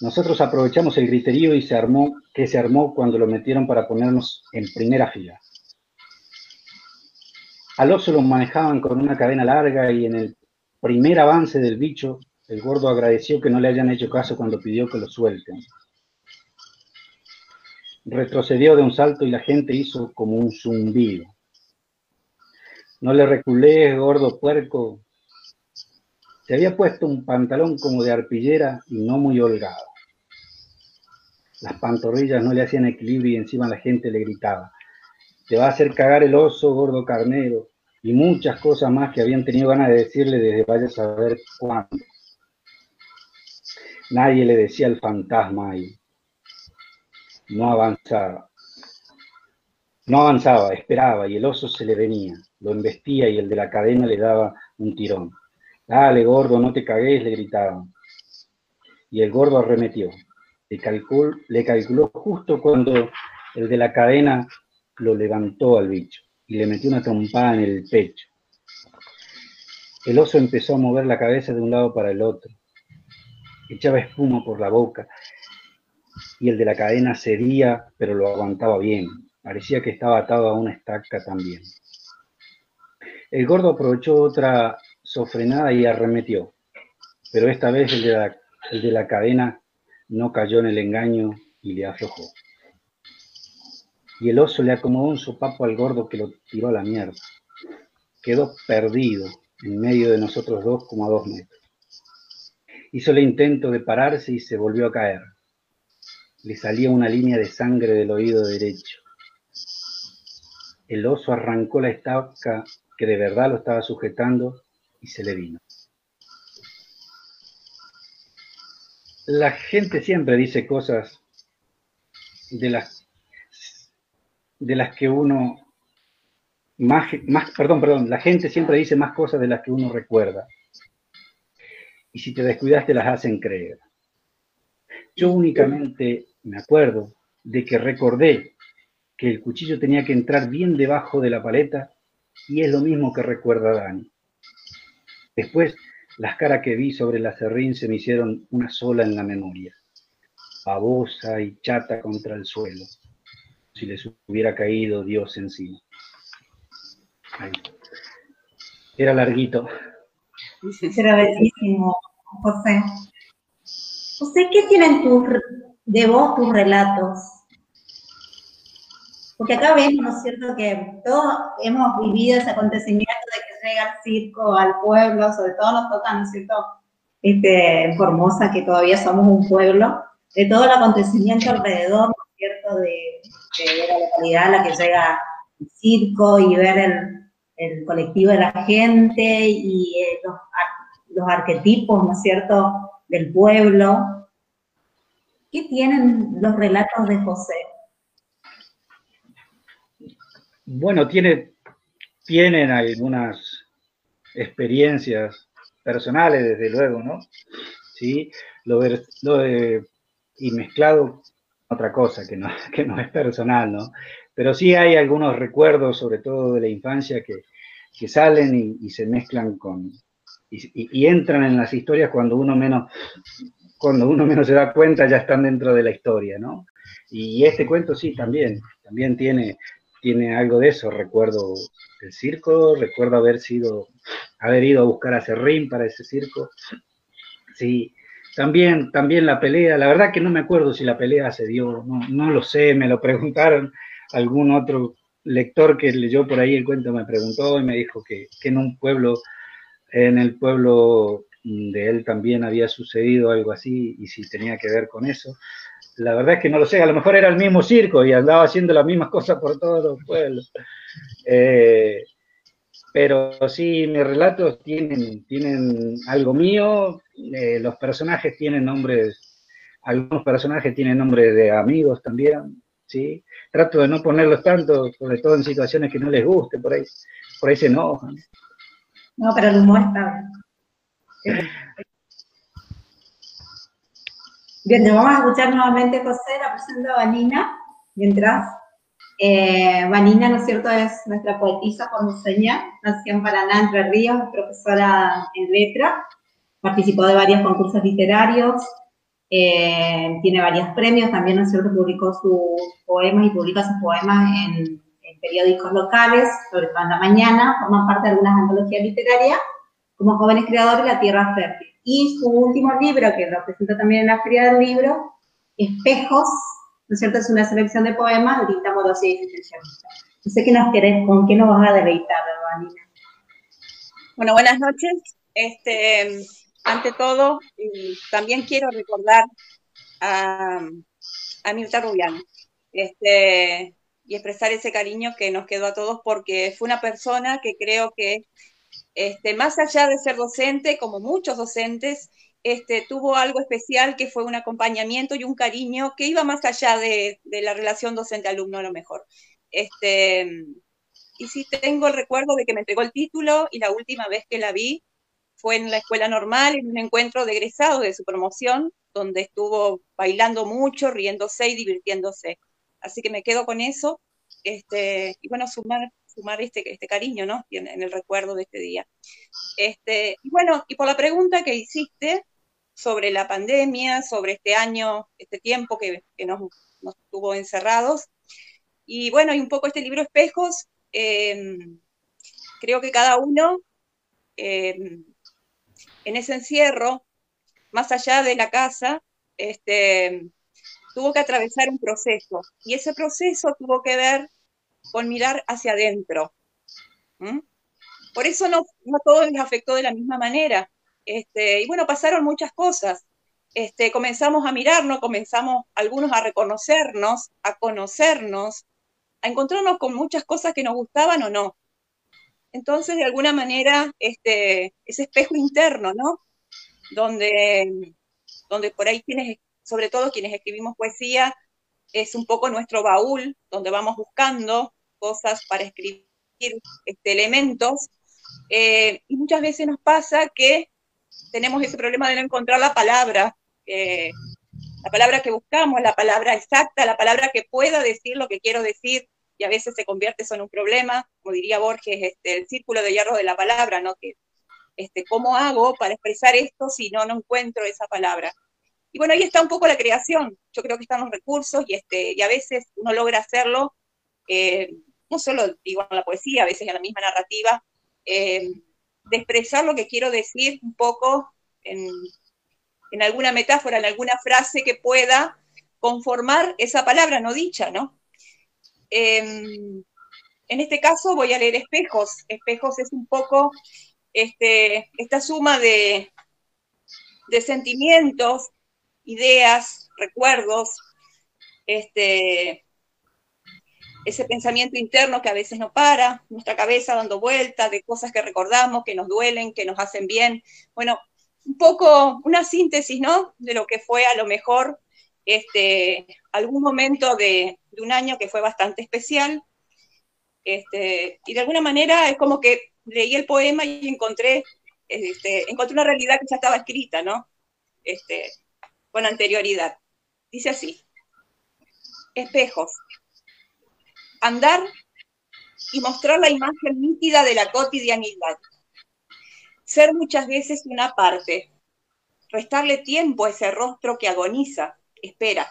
Nosotros aprovechamos el griterío y se armó, que se armó cuando lo metieron para ponernos en primera fila. Al oso lo manejaban con una cadena larga y en el primer avance del bicho, el gordo agradeció que no le hayan hecho caso cuando pidió que lo suelten. Retrocedió de un salto y la gente hizo como un zumbido. No le reculé, gordo puerco. Se había puesto un pantalón como de arpillera y no muy holgado. Las pantorrillas no le hacían equilibrio y encima la gente le gritaba, te va a hacer cagar el oso, gordo carnero, y muchas cosas más que habían tenido ganas de decirle desde vaya a saber cuándo. Nadie le decía el fantasma ahí. No avanzaba. No avanzaba, esperaba, y el oso se le venía, lo embestía y el de la cadena le daba un tirón. Dale, gordo, no te cagues, le gritaban. Y el gordo arremetió le, calculó justo cuando el de la cadena lo levantó al bicho y le metió una trompada en el pecho. El oso empezó a mover la cabeza de un lado para el otro, echaba espuma por la boca y el de la cadena cedía, pero lo aguantaba bien. Parecía que estaba atado a una estaca también. El gordo aprovechó otra sofrenada y arremetió, pero esta vez el de la, el de la cadena no cayó en el engaño y le aflojó. Y el oso le acomodó un sopapo al gordo que lo tiró a la mierda. Quedó perdido en medio de nosotros dos como a dos metros. Hizo el intento de pararse y se volvió a caer. Le salía una línea de sangre del oído derecho. El oso arrancó la estaca que de verdad lo estaba sujetando y se le vino. la gente siempre dice cosas de las, de las que uno más, más, perdón, perdón, la gente siempre dice más cosas de las que uno recuerda. Y si te descuidas te las hacen creer. Yo únicamente me acuerdo de que recordé que el cuchillo tenía que entrar bien debajo de la paleta y es lo mismo que recuerda Dani. Después las caras que vi sobre la serrín se me hicieron una sola en la memoria, babosa y chata contra el suelo, si les hubiera caído Dios encima. Era larguito. Era bellísimo, José. José, ¿qué tienen de vos tus relatos? Porque acá vemos, ¿no es cierto?, que todos hemos vivido ese acontecimiento de que llega el circo al pueblo, sobre todo nos toca, ¿no es cierto?, este, Formosa, que todavía somos un pueblo, de todo el acontecimiento alrededor, ¿no es cierto?, de, la localidad la que llega el circo y ver el, colectivo de la gente y eh, los, los arquetipos, ¿no es cierto?, del pueblo. ¿Qué tienen los relatos de José? Bueno, tiene, tienen algunas experiencias personales, desde luego, ¿no? Sí, lo, lo y mezclado otra cosa que no, que no es personal, ¿no? Pero sí hay algunos recuerdos, sobre todo de la infancia, que, salen y, se mezclan con, y, entran en las historias cuando uno menos, cuando uno menos se da cuenta, ya están dentro de la historia, ¿no? Y este cuento sí, también, también tiene, tiene algo de eso. Recuerdo el circo, recuerdo haber sido, haber ido a buscar a Serrín para ese circo. Sí, también, también la pelea, la verdad que no me acuerdo si la pelea se dio, no, no lo sé, me lo preguntaron, algún otro lector que leyó por ahí el cuento me preguntó y me dijo que, que en un pueblo, en el pueblo de él también había sucedido algo así y si tenía que ver con eso. La verdad es que no lo sé, a lo mejor era el mismo circo y andaba haciendo las mismas cosas por todos los pueblos. Eh, pero sí, mis relatos tienen, tienen algo mío, eh, los personajes tienen nombres, algunos personajes tienen nombres de amigos también, ¿sí? Trato de no ponerlos tanto, sobre todo en situaciones que no les guste, por ahí, por ahí se enojan. No, pero el humor está Bien, te vamos a escuchar nuevamente, José, la presenta Vanina, mientras eh, Vanina, ¿no es cierto?, es nuestra poetisa señal, nació en Paraná, Entre Ríos, profesora en letra, participó de varios concursos literarios, eh, tiene varios premios, también, ¿no es cierto?, publicó sus poemas y publica sus poemas en, periódicos locales, sobre todo en la mañana, forma parte de algunas antologías literarias, como Jóvenes Creadores la Tierra Fértil. Y su último libro, que lo presenta también en la Feria del Libro, Espejos, ¿no es cierto? Es una selección de poemas amorosa y existencialista. No sé qué nos querés, con qué nos vas a deleitar, Vanina. Bueno, buenas noches. Este, ante todo, también quiero recordar a, a Mirta Rubiano este, y expresar ese cariño que nos quedó a todos porque fue una persona que creo que este, más allá de ser docente, como muchos docentes, este, tuvo algo especial que fue un acompañamiento y un cariño que iba más allá de, la relación docente-alumno a lo mejor. Este, y sí tengo el recuerdo de que me entregó el título y la última vez que la vi fue en la escuela normal, en un encuentro de egresados de su promoción, donde estuvo bailando mucho, riéndose y divirtiéndose. Así que me quedo con eso. Este, y bueno, sumar sumar este, este cariño, ¿no? En, el recuerdo de este día. Este, y bueno, y por la pregunta que hiciste sobre la pandemia, sobre este año, este tiempo que, nos, tuvo encerrados, y bueno, y un poco este libro Espejos, em, creo que cada uno em, en ese encierro, más allá de la casa, este, tuvo que atravesar un proceso. Y ese proceso tuvo que ver con mirar hacia adentro. Por eso no, no todos les afectó de la misma manera. Este, y bueno, pasaron muchas cosas. Este, comenzamos a mirarnos, comenzamos algunos a reconocernos, a conocernos, a encontrarnos con muchas cosas que nos gustaban o no. Entonces, de alguna manera, este, ese espejo interno, ¿no? Donde, donde por ahí quienes, sobre todo quienes escribimos poesía, es un poco nuestro baúl, donde vamos buscando cosas para escribir este, elementos. Eh, y muchas veces nos pasa que tenemos ese problema de no encontrar la palabra, la palabra que buscamos, la palabra exacta, la palabra que pueda decir lo que quiero decir, y a veces se convierte eso en un problema, como diría Borges, este, el círculo de hierro de la palabra, ¿no? Que, este, ¿Cómo hago para expresar esto si no, no encuentro esa palabra? Y bueno, ahí está un poco la creación. Yo creo que están los recursos y, este, y a veces uno logra hacerlo, eh, no solo digo en la poesía, a veces en la misma narrativa, eh, de expresar lo que quiero decir un poco en, en, alguna metáfora, en alguna frase que pueda conformar esa palabra no dicha, ¿no? Em, en este caso voy a leer espejos. Espejos es un poco este, esta suma de, de sentimientos ideas, recuerdos, este, ese pensamiento interno que a veces no para, nuestra cabeza dando vueltas de cosas que recordamos, que nos duelen, que nos hacen bien. Bueno, un poco una síntesis, ¿no? De lo que fue a lo mejor este, algún momento de, un año que fue bastante especial. Este, y de alguna manera es como que leí el poema y encontré, este, encontré una realidad que ya estaba escrita, ¿no? Este, con anterioridad. Dice así, espejos, andar y mostrar la imagen nítida de la cotidianidad. Ser muchas veces una parte, restarle tiempo a ese rostro que agoniza, espera,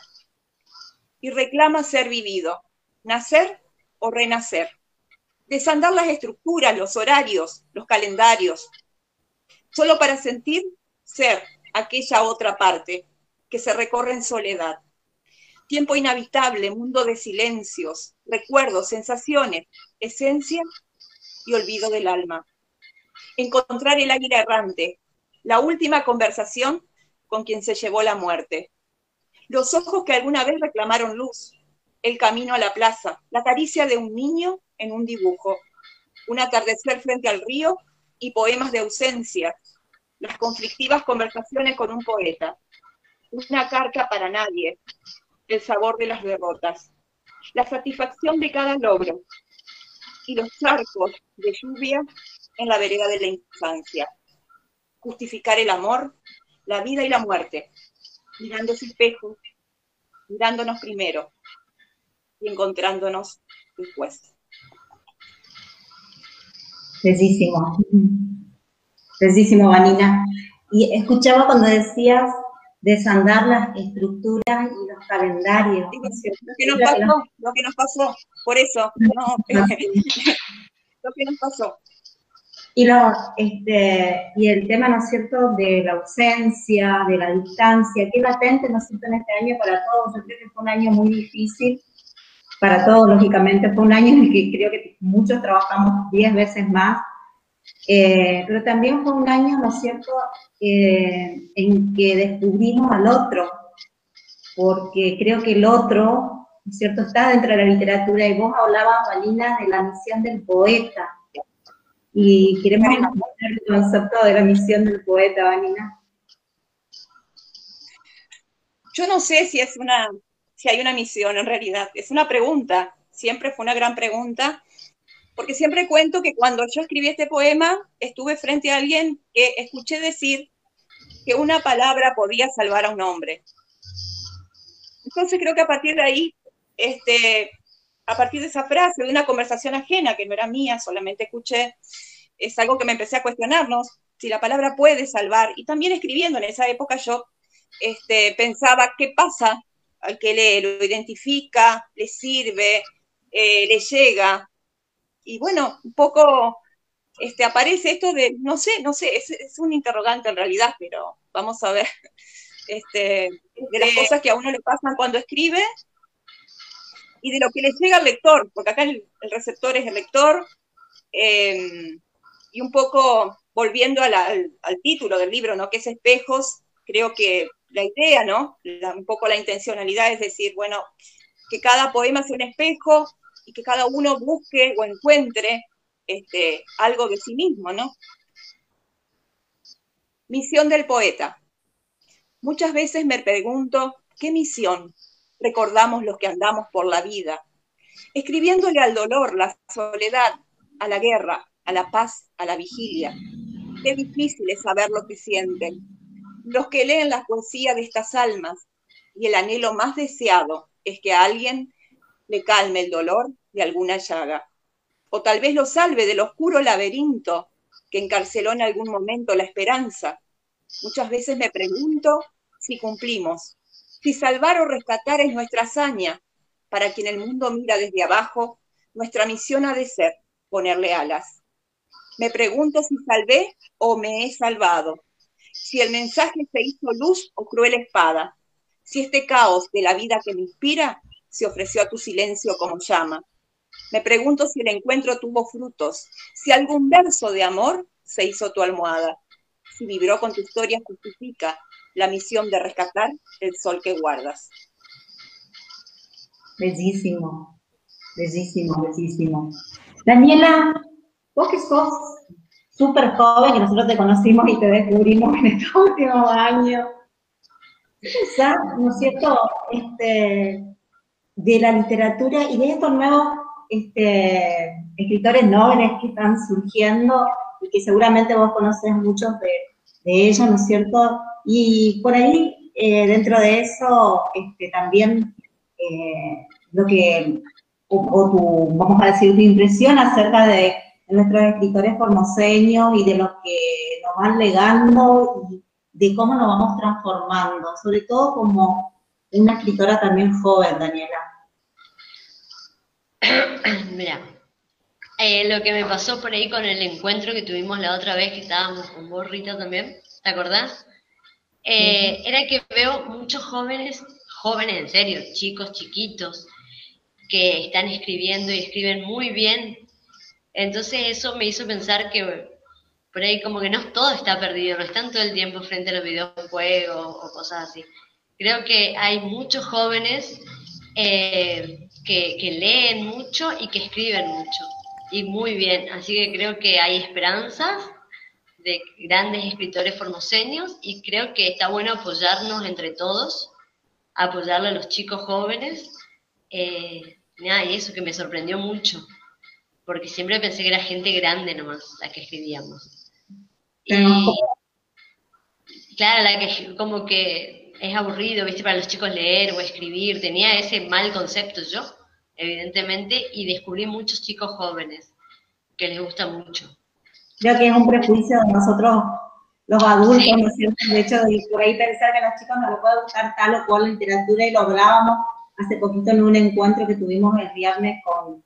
y reclama ser vivido, nacer o renacer. Desandar las estructuras, los horarios, los calendarios, solo para sentir ser aquella otra parte que se recorre en soledad tiempo inhabitable, mundo de silencios, recuerdos, sensaciones, esencia y olvido del alma. Encontrar el águila errante, la última conversación con quien se llevó la muerte. Los ojos que alguna vez reclamaron luz, el camino a la plaza, la caricia de un niño en un dibujo, un atardecer frente al río y poemas de ausencia, las conflictivas conversaciones con un poeta, una carta para nadie, el sabor de las derrotas, la satisfacción de cada logro y los charcos de lluvia en la vereda de la infancia. Justificar el amor, la vida y la muerte, mirando ese espejo, mirándonos primero y encontrándonos después. Bellísimo. Bellísimo, Vanina. Y escuchaba cuando decías desandar las estructuras y los calendarios. lo que nos pasó, lo que nos pasó, por eso, no, lo que nos pasó. Y, lo, este, y el tema, ¿no es cierto?, de la ausencia, de la distancia, que latente, ¿no es cierto?, en este año para todos. Yo creo que fue un año muy difícil para todos, lógicamente. Fue un año en el que creo que muchos trabajamos diez veces más eh, pero también fue un año, ¿no es cierto?, eh, en que descubrimos al otro, porque creo que el otro, ¿no es cierto?, está dentro de la literatura y vos hablabas, Valina, de la misión del poeta. Y queremos conocer el concepto de la misión del poeta, Valina. Yo no sé si es una, si hay una misión en realidad, es una pregunta, siempre fue una gran pregunta, porque siempre cuento que cuando yo escribí este poema, estuve frente a alguien que escuché decir que una palabra podía salvar a un hombre. Entonces creo que a partir de ahí, este, a partir de esa frase, de una conversación ajena, que no era mía, solamente escuché, es algo que me empecé a cuestionarnos, si la palabra puede salvar. Y también escribiendo en esa época yo este, pensaba, ¿qué pasa al que lee? ¿Lo identifica? ¿Le sirve? Eh, ¿Le llega? Y bueno, un poco este, aparece esto de, no sé, no sé, es, un interrogante en realidad, pero vamos a ver, este, de las cosas que a uno le pasan cuando escribe y de lo que le llega al lector, porque acá el, receptor es el lector, em, y un poco volviendo al, título del libro, ¿no? Que es espejos, creo que la idea, ¿no? un poco la intencionalidad es decir, bueno, que cada poema sea un espejo, y que cada uno busque o encuentre este, algo de sí mismo, ¿no? Misión del poeta. Muchas veces me pregunto, ¿qué misión recordamos los que andamos por la vida? Escribiéndole al dolor, la soledad, a la guerra, a la paz, a la vigilia. Qué difícil es saber lo que sienten. Los que leen la poesía de estas almas y el anhelo más deseado es que a alguien le calme el dolor de alguna llaga, o tal vez lo salve del oscuro laberinto que encarceló en algún momento la esperanza. Muchas veces me pregunto si cumplimos, si salvar o rescatar es nuestra hazaña. Para quien el mundo mira desde abajo, nuestra misión ha de ser ponerle alas. Me pregunto si salvé o me he salvado, si el mensaje se hizo luz o cruel espada, si este caos de la vida que me inspira se ofreció a tu silencio como llama. Me pregunto si el encuentro tuvo frutos, si algún verso de amor se hizo tu almohada, si vibró con tu historia justifica la misión de rescatar el sol que guardas. Bellísimo, bellísimo, bellísimo. Daniela, vos que sos súper joven, que nosotros te conocimos y te descubrimos en estos últimos años, ¿qué pensás, no es cierto, este, de la literatura y de estos nuevos este, escritores nobles que están surgiendo y que seguramente vos conoces muchos de, ellos, ¿no es cierto? Y por ahí, eh, dentro de eso, este, también eh, lo que, o, tu, vamos a decir, tu impresión acerca de nuestros escritores formoseños y de lo que nos van legando y de cómo nos vamos transformando, sobre todo como una escritora también joven, Daniela. Mira, eh, lo que me pasó por ahí con el encuentro que tuvimos la otra vez que estábamos con vos, también, ¿te acordás? Eh, era que veo muchos jóvenes, jóvenes en serio, chicos chiquitos, que están escribiendo y escriben muy bien. Entonces eso me hizo pensar que por ahí como que no todo está perdido, no están todo el tiempo frente a los videojuegos o cosas así. Creo que hay muchos jóvenes eh, que, leen mucho y que escriben mucho. Y muy bien, así que creo que hay esperanzas de grandes escritores formoseños y creo que está bueno apoyarnos entre todos, apoyarle a los chicos jóvenes. Eh, y eso que me sorprendió mucho, porque siempre pensé que era gente grande nomás la que escribíamos. Y, claro, la que como que es aburrido, viste, para los chicos leer o escribir, tenía ese mal concepto yo evidentemente, y descubrí muchos chicos jóvenes que les gusta mucho. Creo que es un prejuicio de nosotros, los adultos, ¿no es cierto? De hecho, de por ahí pensar que a los chicos no les puede gustar tal o cual literatura, y lo hablábamos hace poquito en un encuentro que tuvimos el viernes con,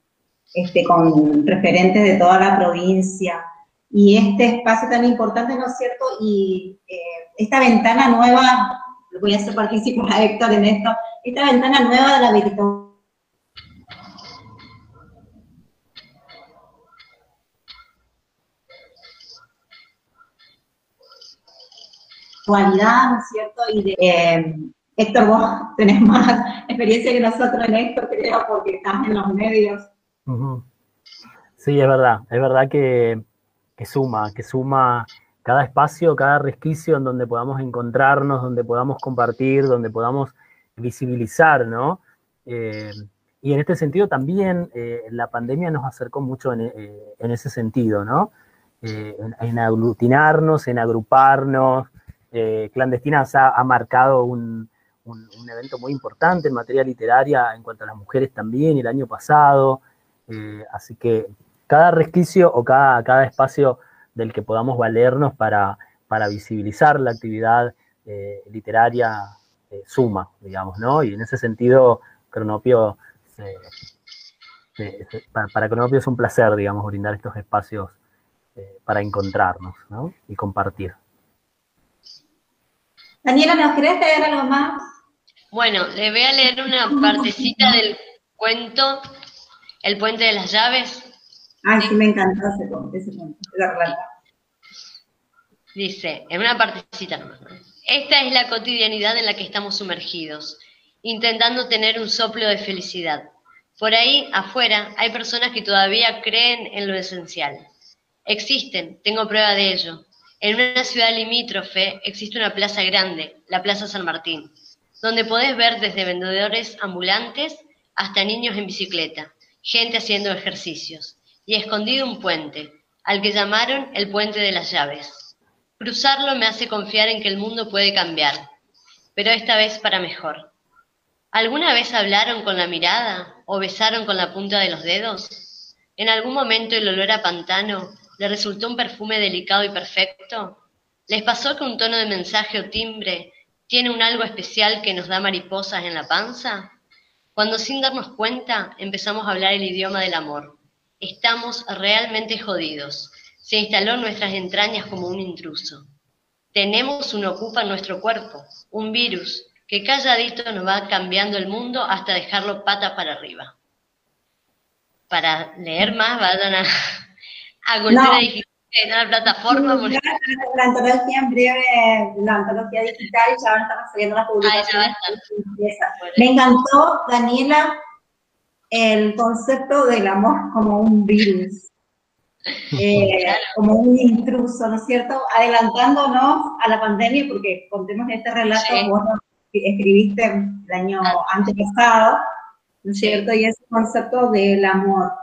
este, con referentes de toda la provincia. Y este espacio tan importante, ¿no es cierto? Y eh, esta ventana nueva, voy a hacer participar a Héctor en esto, esta ventana nueva de la virtualidad ¿no es cierto? Y de, eh, Héctor, vos tenés más experiencia que nosotros en esto, creo, porque estás en los medios. Sí, es verdad, es verdad que, suma, que suma cada espacio, cada resquicio en donde podamos encontrarnos, donde podamos compartir, donde podamos visibilizar, ¿no? Eh, y en este sentido también eh, la pandemia nos acercó mucho en, ese sentido, ¿no? en, aglutinarnos, en agruparnos, eh, Clandestinas ha, marcado un, evento muy importante en materia literaria en cuanto a las mujeres también el año pasado. Eh, así que cada resquicio o cada, cada espacio del que podamos valernos para, para visibilizar la actividad eh, literaria suma, digamos, ¿no? Y en ese sentido, Cronopio, para, para, Cronopio es un placer, digamos, brindar estos espacios para encontrarnos y compartir. Daniela, ¿nos querés leer algo más? Bueno, le voy a leer una partecita del cuento El puente de las llaves. Ay, sí, me encantó ese cuento, cuento, Dice, en una partecita nomás. Esta es la cotidianidad en la que estamos sumergidos, intentando tener un soplo de felicidad. Por ahí, afuera, hay personas que todavía creen en lo esencial. Existen, tengo prueba de ello. En una ciudad limítrofe existe una plaza grande, la Plaza San Martín, donde podés ver desde vendedores ambulantes hasta niños en bicicleta, gente haciendo ejercicios, y escondido un puente, al que llamaron el puente de las llaves. Cruzarlo me hace confiar en que el mundo puede cambiar, pero esta vez para mejor. ¿Alguna vez hablaron con la mirada o besaron con la punta de los dedos? ¿En algún momento el olor a pantano ¿Le resultó un perfume delicado y perfecto? ¿Les pasó que un tono de mensaje o timbre tiene un algo especial que nos da mariposas en la panza? Cuando sin darnos cuenta empezamos a hablar el idioma del amor. Estamos realmente jodidos. Se instaló en nuestras entrañas como un intruso. Tenemos un ocupa en nuestro cuerpo, un virus que calladito nos va cambiando el mundo hasta dejarlo pata para arriba. Para leer más, vayan a, a en la plataforma. La, antología en breve, la antología digital, ya van a estar saliendo las publicaciones. Me encantó, Daniela, el concepto del amor como un virus. Eh, como un intruso, ¿no es cierto? Adelantándonos a la pandemia, porque contemos este relato, vos escribiste el año antepasado, ¿no es cierto? Y ese concepto del amor.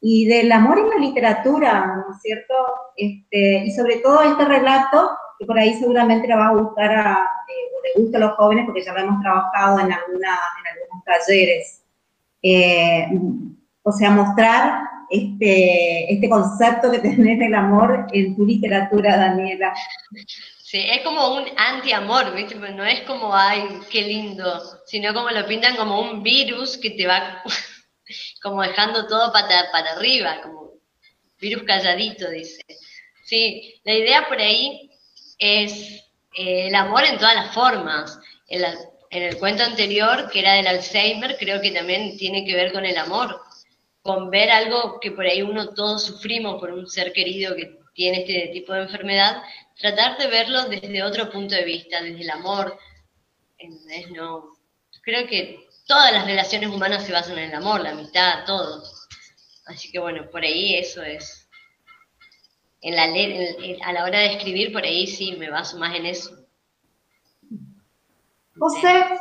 Y del amor en la literatura, ¿no es cierto? Este, y sobre todo este relato, que por ahí seguramente le va a gustar a, eh, o le gusta a los jóvenes, porque ya lo hemos trabajado en, alguna, en algunos talleres. Eh, o sea, mostrar este, este concepto que tenés del amor en tu literatura, Daniela. Sí, es como un anti-amor, ¿viste? No es como, ay, qué lindo, sino como lo pintan como un virus que te va como dejando todo para, para arriba, como virus calladito, dice. Sí, la idea por ahí es eh, el amor en todas las formas. En el cuento anterior, que era del Alzheimer, creo que también tiene que ver con el amor con ver algo que por ahí uno todos sufrimos por un ser querido que tiene este tipo de enfermedad, tratar de verlo desde otro punto de vista, desde el amor. No, creo que todas las relaciones humanas se basan en el amor, la amistad, todo. Así que bueno, por ahí eso es. En la, a la hora de escribir, por ahí sí me baso más en eso. José,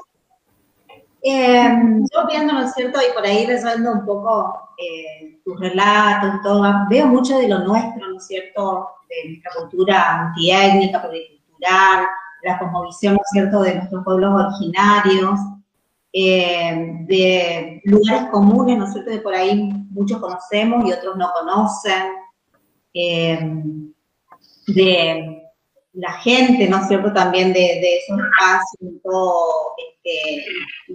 eh, yo viendo, ¿no es cierto? Y por ahí leyendo un poco eh, tus relatos, todo, veo mucho de lo nuestro, ¿no es cierto? De nuestra cultura antiétnica, pluricultural, la cosmovisión, ¿no es cierto?, de nuestros pueblos originarios, eh, de lugares comunes, ¿no es cierto?, que por ahí muchos conocemos y otros no conocen, eh, de la gente, ¿no es cierto?, también de, esos espacios, todo, este,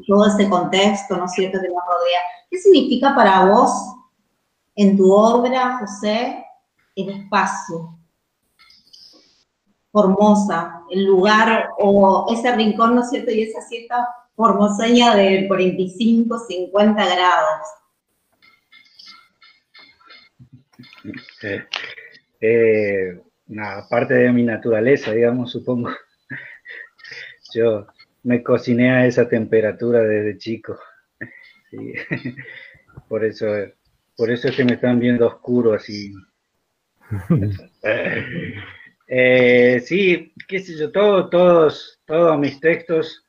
todo ese contexto, ¿no es cierto?, que nos rodea. ¿Qué significa para vos, en tu obra, José, el espacio? Formosa, el lugar o ese rincón, ¿no es cierto?, y esa cierta formoseña de 45, 50 grados. Eh, eh una parte de mi naturaleza, digamos, supongo. Yo me cociné a esa temperatura desde chico. Por eso, por eso es que me están viendo oscuro así. Eh, sí, qué sé yo, todos, todos mis textos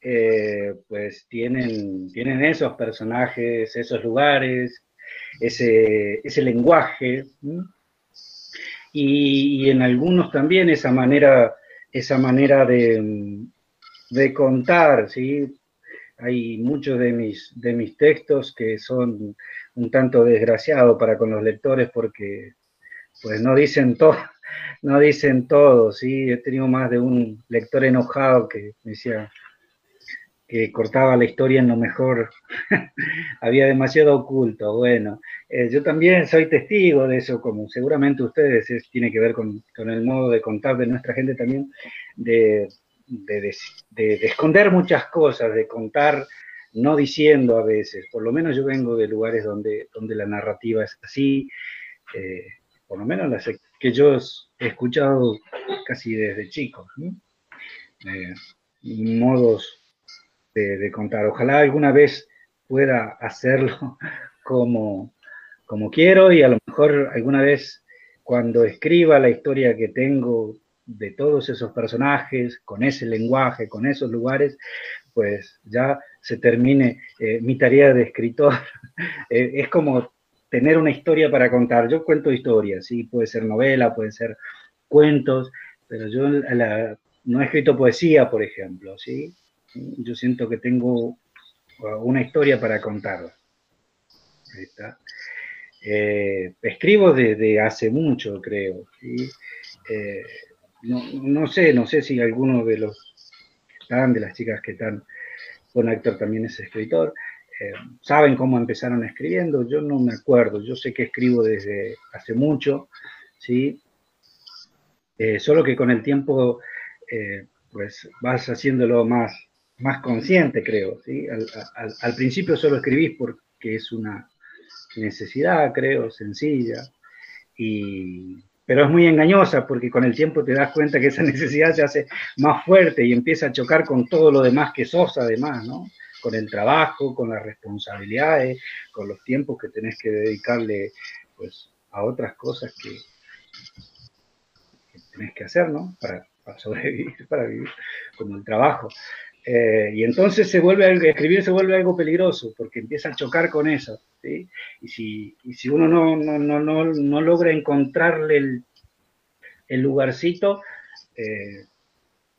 eh, pues tienen, tienen esos personajes, esos lugares, ese, ese lenguaje y, en algunos también esa manera, esa manera de, contar, ¿sí? Hay muchos de mis, de mis textos que son un tanto desgraciados para con los lectores porque pues no dicen todo, no dicen todo, ¿sí? He tenido más de un lector enojado que me decía, que cortaba la historia en lo mejor, había demasiado oculto. Bueno, eh, yo también soy testigo de eso, como seguramente ustedes, tiene que ver con, el modo de contar de nuestra gente también, de, esconder muchas cosas, de contar no diciendo a veces, por lo menos yo vengo de lugares donde, donde la narrativa es así, eh, por lo menos las que yo he escuchado casi desde chico, eh, modos de, contar. Ojalá alguna vez pueda hacerlo como, como quiero y a lo mejor alguna vez cuando escriba la historia que tengo de todos esos personajes, con ese lenguaje, con esos lugares, pues ya se termine eh, mi tarea de escritor. Eh, es como tener una historia para contar. Yo cuento historias, sí, puede ser novela, puede ser cuentos, pero yo no he escrito poesía, por ejemplo, ¿sí? Yo siento que tengo uh, una historia para contar. Eh, escribo desde hace mucho, creo. Eh, no, sé, no sé si alguno de los que están, de las chicas que están con Héctor también es escritor, eh, saben cómo empezaron escribiendo. Yo no me acuerdo, yo sé que escribo desde hace mucho, ¿sí? solo que con el tiempo pues vas haciéndolo más, más consciente, creo. ¿sí? Al, principio solo escribís porque es una necesidad, creo, sencilla. Y, pero es muy engañosa porque con el tiempo te das cuenta que esa necesidad se hace más fuerte y empieza a chocar con todo lo demás que sos además, ¿no? Con el trabajo, con las responsabilidades, con los tiempos que tenés que dedicarle pues a otras cosas que, tenés que hacer, ¿no? Para, para sobrevivir, para vivir, como el trabajo. Eh, y entonces se vuelve, escribir se vuelve algo peligroso, porque empieza a chocar con eso. Y, si, y si uno no, no, no, no, logra encontrarle el, el lugarcito, eh,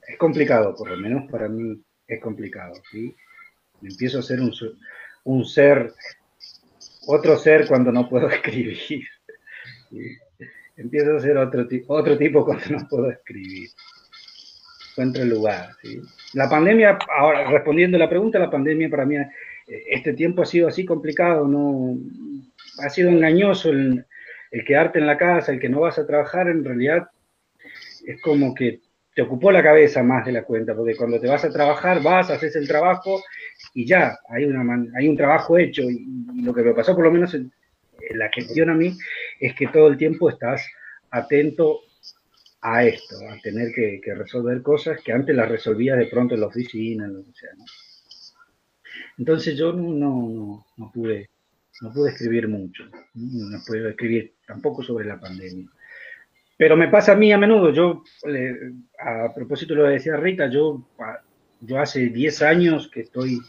es complicado, por lo menos para mí es complicado. ¿sí? Empiezo a ser un, un ser, otro ser cuando no puedo escribir. Empiezo a ser otro, otro tipo cuando no puedo escribir encuentra el lugar. La pandemia, ahora respondiendo a la pregunta, la pandemia para mí, eh, este tiempo ha sido así complicado, no ha sido engañoso el, quedarte en la casa, el que no vas a trabajar, en realidad es como que te ocupó la cabeza más de la cuenta, porque cuando te vas a trabajar, vas, haces el trabajo y ya, hay, una hay un trabajo hecho. Y, lo que me pasó, por lo menos en, la gestión a mí, es que todo el tiempo estás atento a esto, a tener que, resolver cosas que antes las resolvía de pronto en la oficina, lo que sea. Entonces yo no, no, pude, no pude escribir mucho, no pude escribir tampoco sobre la pandemia. Pero me pasa a mí a menudo, yo, a propósito de lo que decía Rita, yo, yo hace 10 años que estoy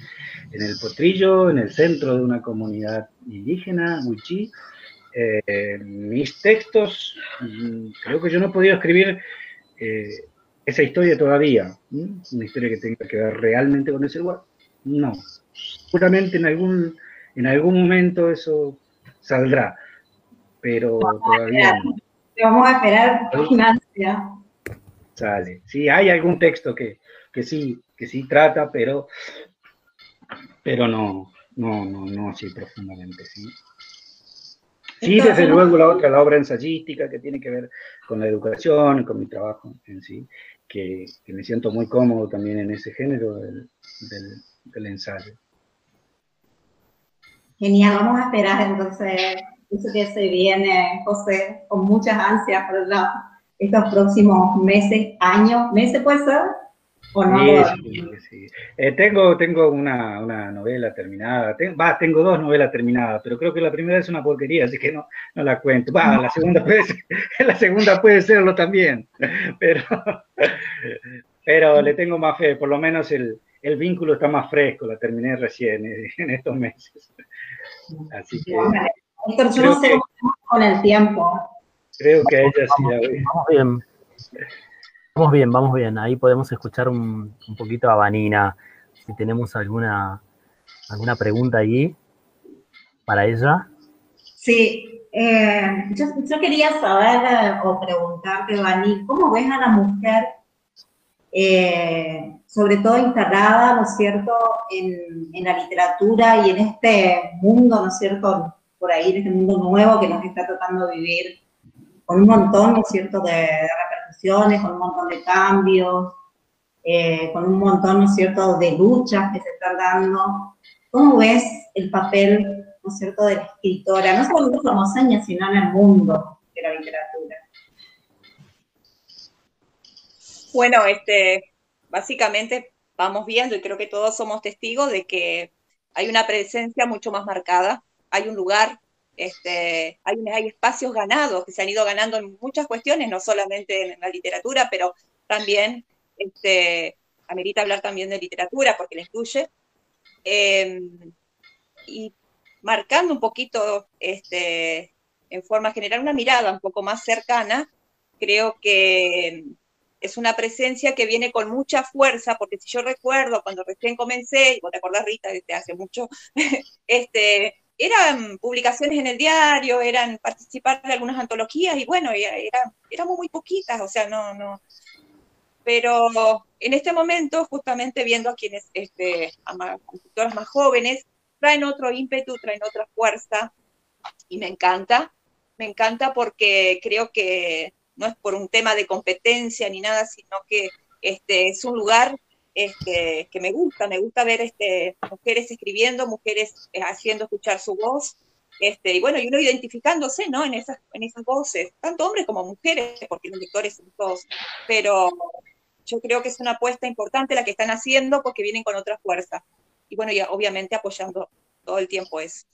en el Potrillo, en el centro de una comunidad indígena, Huichí, eh, mis textos, creo que yo no he podido escribir eh, esa historia todavía, una historia que tenga que ver realmente con ese lugar. No, seguramente en algún, en algún momento eso saldrá, pero todavía no. Vamos a esperar con ansia. Sale. Sí, hay algún texto que, que sí, que sí trata, pero, pero no, no, no, no así profundamente, sí. Sí, desde luego la otra, la obra ensayística que tiene que ver con la educación, con mi trabajo en sí, que, me siento muy cómodo también en ese género del, ensayo. Genial, vamos a esperar entonces eso que se viene, José, con muchas ansias por estos próximos meses, años, meses puede ser, Sí, sí, eh, tengo tengo una, novela terminada, va, tengo dos novelas terminadas, pero creo que la primera es una porquería, así que no, no la cuento. Va, la segunda puede ser, la segunda puede serlo también, pero, pero le tengo más fe, por lo menos el, el vínculo está más fresco, la terminé recién eh, en estos meses. Así que... Que con el tiempo. Creo que ella sí. Vamos bien. Vamos bien, vamos bien. Ahí podemos escuchar un, poquito a Vanina. Si tenemos alguna, alguna pregunta ahí para ella. Sí, eh, yo, quería saber eh, o preguntarte, Vani, ¿cómo ves a la mujer, eh, sobre todo instalada, ¿no es cierto?, en, en, la literatura y en este mundo, ¿no es cierto?, por ahí, en este mundo nuevo que nos está tratando vivir, con un montón, ¿no es cierto?, de, con un montón de cambios, eh, con un montón, ¿no es cierto?, de luchas que se están dando. ¿Cómo ves el papel, ¿no es cierto?, de la escritora, no solo en Formoseña, sino en el mundo de la literatura? Bueno, este, básicamente vamos viendo y creo que todos somos testigos de que hay una presencia mucho más marcada, hay un lugar este, hay, hay, espacios ganados que se han ido ganando en muchas cuestiones, no solamente en la literatura, pero también este, amerita hablar también de literatura porque la incluye. Em, y marcando un poquito este, en forma general una mirada un poco más cercana, creo que es una presencia que viene con mucha fuerza, porque si yo recuerdo cuando recién comencé, y vos te acordás Rita desde hace mucho, este, eran publicaciones en el diario, eran participar de algunas antologías y bueno, era, éramos muy poquitas, o sea, no, no. Pero en este momento, justamente viendo a quienes, este, a más, más jóvenes, traen otro ímpetu, traen otra fuerza y me encanta, me encanta porque creo que no es por un tema de competencia ni nada, sino que este, es un lugar este, que me gusta, me gusta ver este, mujeres escribiendo, mujeres eh, haciendo escuchar su voz, Este, y bueno, y uno identificándose, ¿no? En esas, en esas voces, tanto hombres como mujeres, porque los lectores son todos, pero yo creo que es una apuesta importante la que están haciendo porque vienen con otra fuerza. Y bueno, y obviamente apoyando todo el tiempo eso,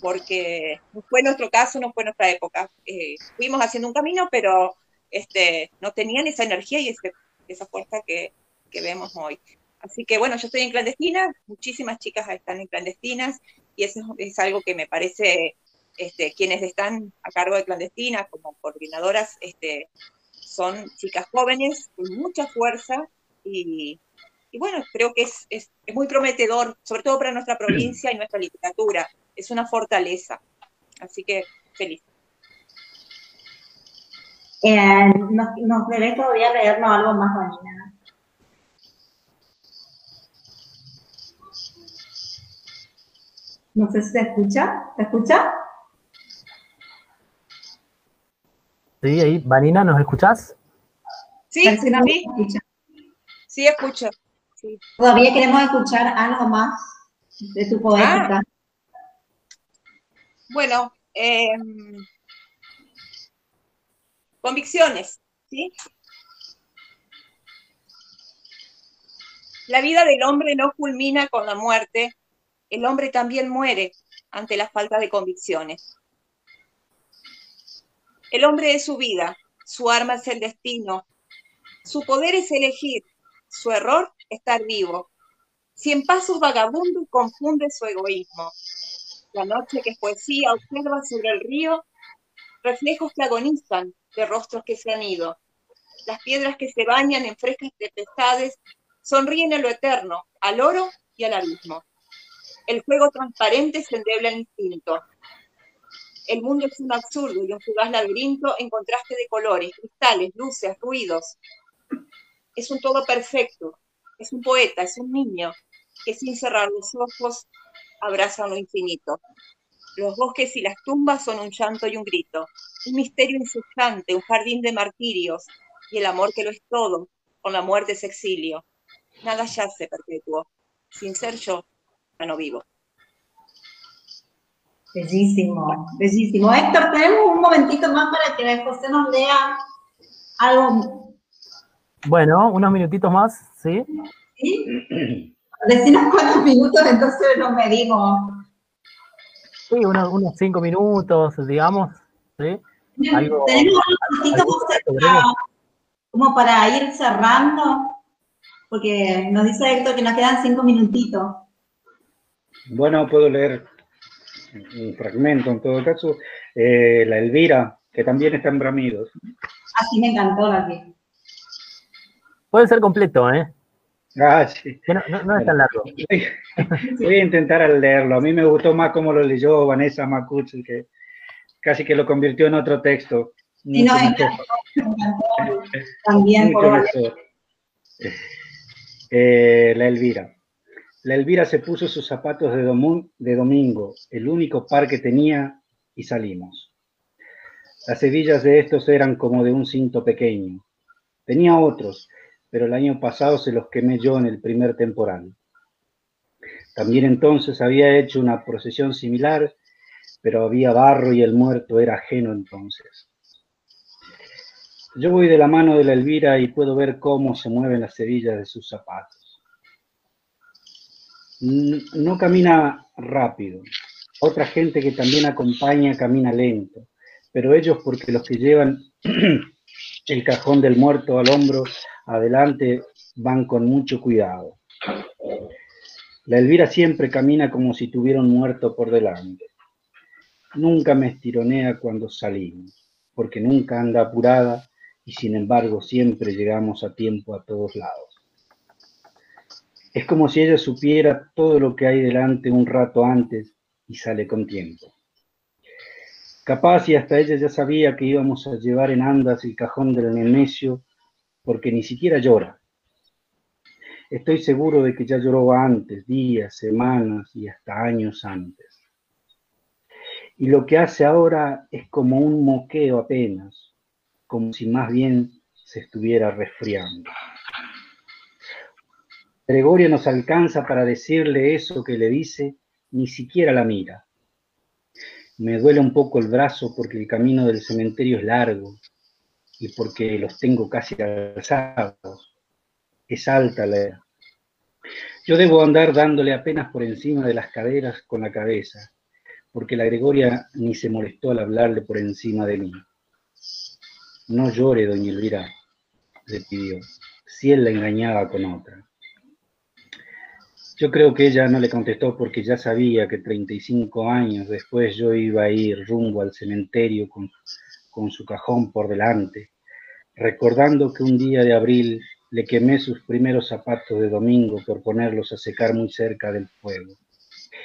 porque no fue nuestro caso, no fue nuestra época. Eh, fuimos haciendo un camino, pero este, no tenían esa energía y esa fuerza que, que vemos hoy. Así que bueno, yo estoy en clandestina, muchísimas chicas están en clandestinas y eso es algo que me parece, este, quienes están a cargo de clandestinas como coordinadoras, este, son chicas jóvenes con mucha fuerza y, bueno, creo que es, es, muy prometedor, sobre todo para nuestra provincia y nuestra literatura. Es una fortaleza. Así que feliz. Eh, ¿nos, ¿Nos todavía leernos algo más, Vanina? No sé si se escucha. ¿Se escucha? Sí, ahí. Vanina, ¿nos escuchás? Sí, sí, sí. Sí, escucho. Todavía queremos escuchar algo más de tu poética. Ah. Bueno, eh, convicciones, ¿sí? La vida del hombre no culmina con la muerte, el hombre también muere ante la falta de convicciones. El hombre es su vida, su arma es el destino, su poder es elegir, su error estar vivo. Cien pasos vagabundo confunde su egoísmo. La noche que es poesía observa sobre el río reflejos que agonizan de rostros que se han ido. Las piedras que se bañan en frescas tempestades sonríen en lo eterno, al oro y al abismo. El fuego transparente se endebla el instinto. El mundo es un absurdo y un fugaz laberinto en contraste de colores, cristales, luces, ruidos. Es un todo perfecto. Es un poeta, es un niño que sin cerrar los ojos abraza lo infinito. Los bosques y las tumbas son un llanto y un grito, un misterio insustante, un jardín de martirios, y el amor que lo es todo, con la muerte es exilio. Nada yace perpetuo. Sin ser yo, ya no vivo. Bellísimo, bellísimo. Héctor, tenemos un momentito más para que José nos lea algo. Bueno, unos minutitos más, ¿sí? ¿Sí? Decinos cuántos minutos, entonces nos medimos. Sí, unos, unos cinco minutos, digamos, ¿sí? Algo, tenemos unos minutitos como para ir cerrando, porque nos dice Héctor que nos quedan cinco minutitos. Bueno, puedo leer un fragmento en todo caso, eh, la Elvira, que también está en Bramidos. Así me encantó la Puede ser completo, ¿eh? Ah, sí. No, no, es tan largo. Voy, a intentar leerlo. A mí me gustó más cómo lo leyó Vanessa Macucci, que casi que lo convirtió en otro texto. Sí, no, También por eh, La Elvira. La Elvira se puso sus zapatos de, domingo, el único par que tenía, y salimos. Las hebillas de estos eran como de un cinto pequeño. Tenía otros, pero el año pasado se los quemé yo en el primer temporal. También entonces había hecho una procesión similar, pero había barro y el muerto era ajeno entonces. Yo voy de la mano de la Elvira y puedo ver cómo se mueven las hebillas de sus zapatos no camina rápido. Otra gente que también acompaña camina lento, pero ellos porque los que llevan el cajón del muerto al hombro adelante van con mucho cuidado. La Elvira siempre camina como si tuviera un muerto por delante. Nunca me estironea cuando salimos, porque nunca anda apurada y sin embargo siempre llegamos a tiempo a todos lados. Es como si ella supiera todo lo que hay delante un rato antes y sale con tiempo. Capaz y hasta ella ya sabía que íbamos a llevar en andas el cajón del Nemesio porque ni siquiera llora. Estoy seguro de que ya lloró antes, días, semanas y hasta años antes. Y lo que hace ahora es como un moqueo apenas, como si más bien se estuviera resfriando. Gregorio nos alcanza para decirle eso que le dice, ni siquiera la mira. Me duele un poco el brazo porque el camino del cementerio es largo y porque los tengo casi alzados. Es alta la... Yo debo andar dándole apenas por encima de las caderas con la cabeza, porque la Gregoria ni se molestó al hablarle por encima de mí. No llore, doña Elvira, le pidió, si él la engañaba con otra. Yo creo que ella no le contestó porque ya sabía que 35 años después yo iba a ir rumbo al cementerio con, con su cajón por delante, recordando que un día de abril le quemé sus primeros zapatos de domingo por ponerlos a secar muy cerca del fuego,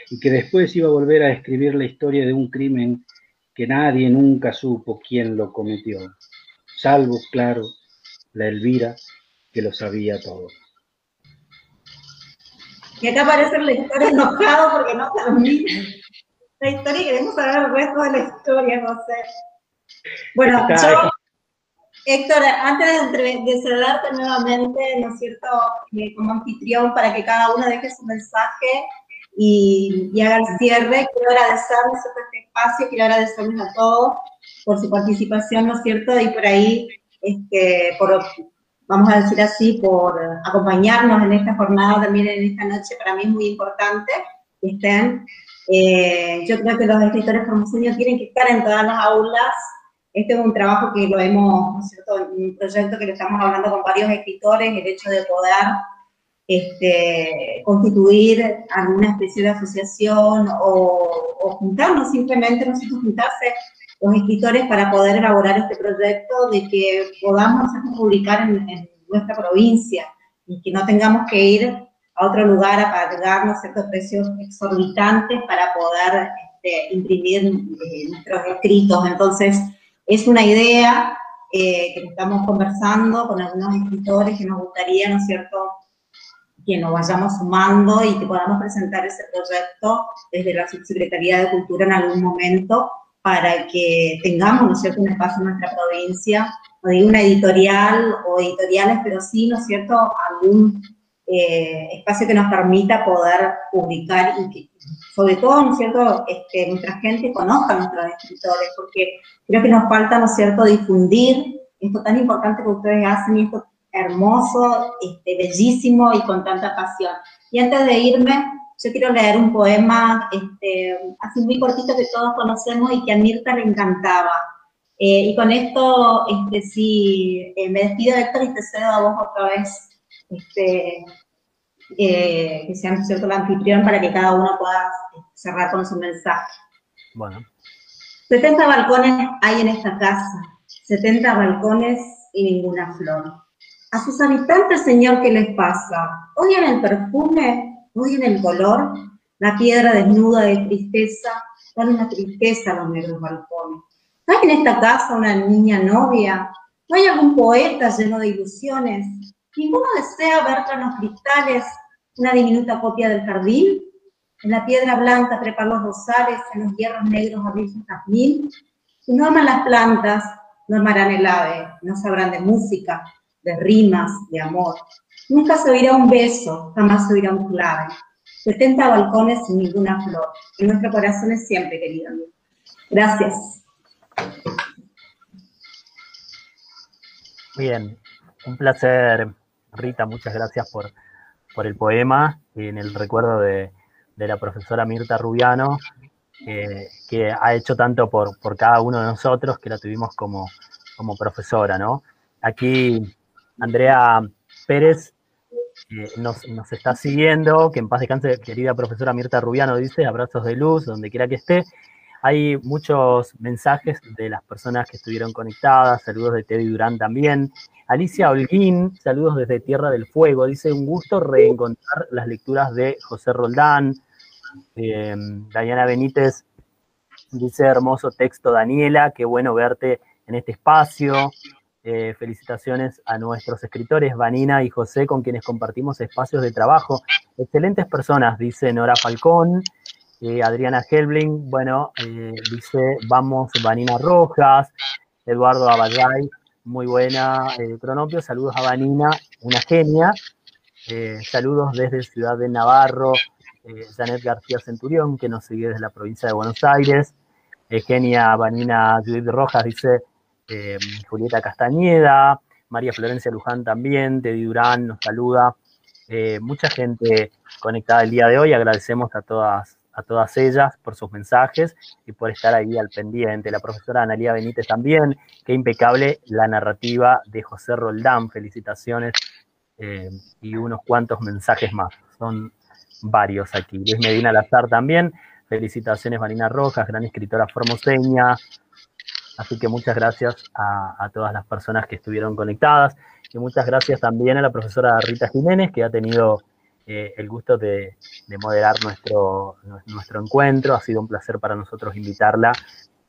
y que después iba a volver a escribir la historia de un crimen que nadie nunca supo quién lo cometió, salvo, claro, la Elvira, que lo sabía todo. Y acá aparece el lector enojado porque no termina la historia y queremos saber el resto de la historia, José. Bueno, yo, Héctor, antes de, cederte nuevamente, ¿no es cierto?, eh, como anfitrión para que cada uno deje su mensaje y, y haga el cierre, quiero agradecerles este espacio, quiero agradecerles a todos por su participación, ¿no es cierto?, y por ahí, este, por vamos a decir así, por acompañarnos en esta jornada, también en esta noche, para mí es muy importante que estén. Eh, yo creo que los escritores formoseños tienen que estar en todas las aulas. Este es un trabajo que lo hemos, ¿no es cierto?, un proyecto que lo estamos hablando con varios escritores, el hecho de poder este, constituir alguna especie de asociación o, juntarnos simplemente, no sé, juntarse los escritores para poder elaborar este proyecto de que podamos publicar en, nuestra provincia y que no tengamos que ir a otro lugar a pagar ciertos precios exorbitantes para poder este, imprimir eh, nuestros escritos. Entonces, es una idea eh, que estamos conversando con algunos escritores que nos gustaría, ¿no es cierto?, que nos vayamos sumando y que podamos presentar ese proyecto desde la Subsecretaría de Cultura en algún momento para que tengamos, ¿no es cierto?, un espacio en nuestra provincia, no digo una editorial o editoriales, pero sí, ¿no es cierto?, algún eh, espacio que nos permita poder publicar y que, sobre todo, ¿no es cierto?, este, nuestra gente conozca a nuestros escritores, porque creo que nos falta, ¿no es cierto?, difundir esto tan importante que ustedes hacen y esto hermoso, este, bellísimo y con tanta pasión. Y antes de irme, yo quiero leer un poema este, así muy cortito que todos conocemos y que a Mirta le encantaba. Eh, y con esto, este, sí, eh, me despido de Héctor y te cedo a vos otra vez, este, eh, que sean cierto la anfitrión para que cada uno pueda cerrar con su mensaje. Bueno. 70 balcones hay en esta casa, 70 balcones y ninguna flor. A sus habitantes, Señor, ¿qué les pasa? ¿Odian el perfume en el color, la piedra desnuda de tristeza, dan una tristeza a los negros balcones. ¿No hay en esta casa una niña novia? ¿No hay algún poeta lleno de ilusiones? ¿Ninguno desea ver tras los cristales una diminuta copia del jardín? En la piedra blanca trepar los rosales, en los hierros negros abrir su jazmín. Si no aman las plantas, no amarán el ave, no sabrán de música, de rimas, de amor. Nunca se oirá un beso, jamás se oirá un clave. 70 balcones sin ninguna flor. En nuestro corazón es siempre, querido amigo. Gracias. Bien, un placer, Rita, muchas gracias por, por el poema en el recuerdo de, la profesora Mirta Rubiano, que ha hecho tanto por, por, cada uno de nosotros que la tuvimos como, como profesora, ¿no? Aquí Andrea Pérez eh, nos, está siguiendo, que en paz descanse, querida profesora Mirta Rubiano, dice, abrazos de luz, donde quiera que esté. Hay muchos mensajes de las personas que estuvieron conectadas, saludos de Teddy Durán también. Alicia Holguín, saludos desde Tierra del Fuego, dice, un gusto reencontrar las lecturas de José Roldán. Eh, Dayana Benítez dice, hermoso texto, Daniela, qué bueno verte en este espacio. Eh, felicitaciones a nuestros escritores, Vanina y José, con quienes compartimos espacios de trabajo. Excelentes personas, dice Nora Falcón, eh, Adriana Helbling, bueno, eh, dice Vamos Vanina Rojas, Eduardo Abadray, muy buena, Cronopio, saludos a Vanina, una genia, saludos desde Ciudad de Navarro, Janet García Centurión, que nos sigue desde la provincia de Buenos Aires, Eugenia Vanina Judith Rojas dice eh, Julieta Castañeda, María Florencia Luján también, Teddy Durán nos saluda. Eh, mucha gente conectada el día de hoy, agradecemos a todas, a todas ellas por sus mensajes y por estar ahí al pendiente. La profesora Analia Benítez también, qué impecable la narrativa de José Roldán, felicitaciones eh, y unos cuantos mensajes más, son varios aquí. Luis Medina Lazar también, felicitaciones Marina Rojas, gran escritora formoseña, Así que muchas gracias a, todas las personas que estuvieron conectadas y muchas gracias también a la profesora Rita Jiménez que ha tenido eh, el gusto de, moderar nuestro, nuestro encuentro. Ha sido un placer para nosotros invitarla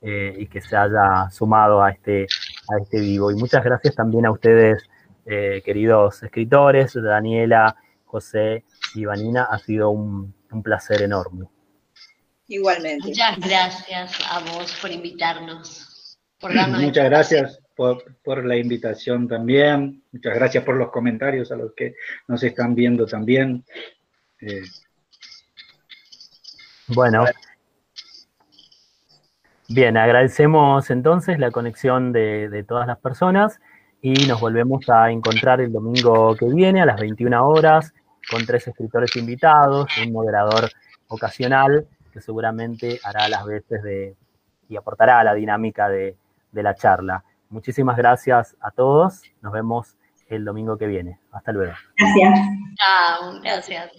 eh, y que se haya sumado a este, a este vivo. Y muchas gracias también a ustedes, eh, queridos escritores, Daniela, José y Vanina. Ha sido un, un placer enorme. Igualmente. Muchas gracias a vos por invitarnos. Muchas gracias por, la invitación también. Muchas gracias por los comentarios a los que nos están viendo también. Eh, bueno. Bien, agradecemos entonces la conexión de, de, todas las personas y nos volvemos a encontrar el domingo que viene a las 21 horas con tres escritores invitados, un moderador ocasional que seguramente hará las veces de y aportará a la dinámica de, de la charla. Muchísimas gracias a todos. Nos vemos el domingo que viene. Hasta luego. Gracias. Chao, gracias.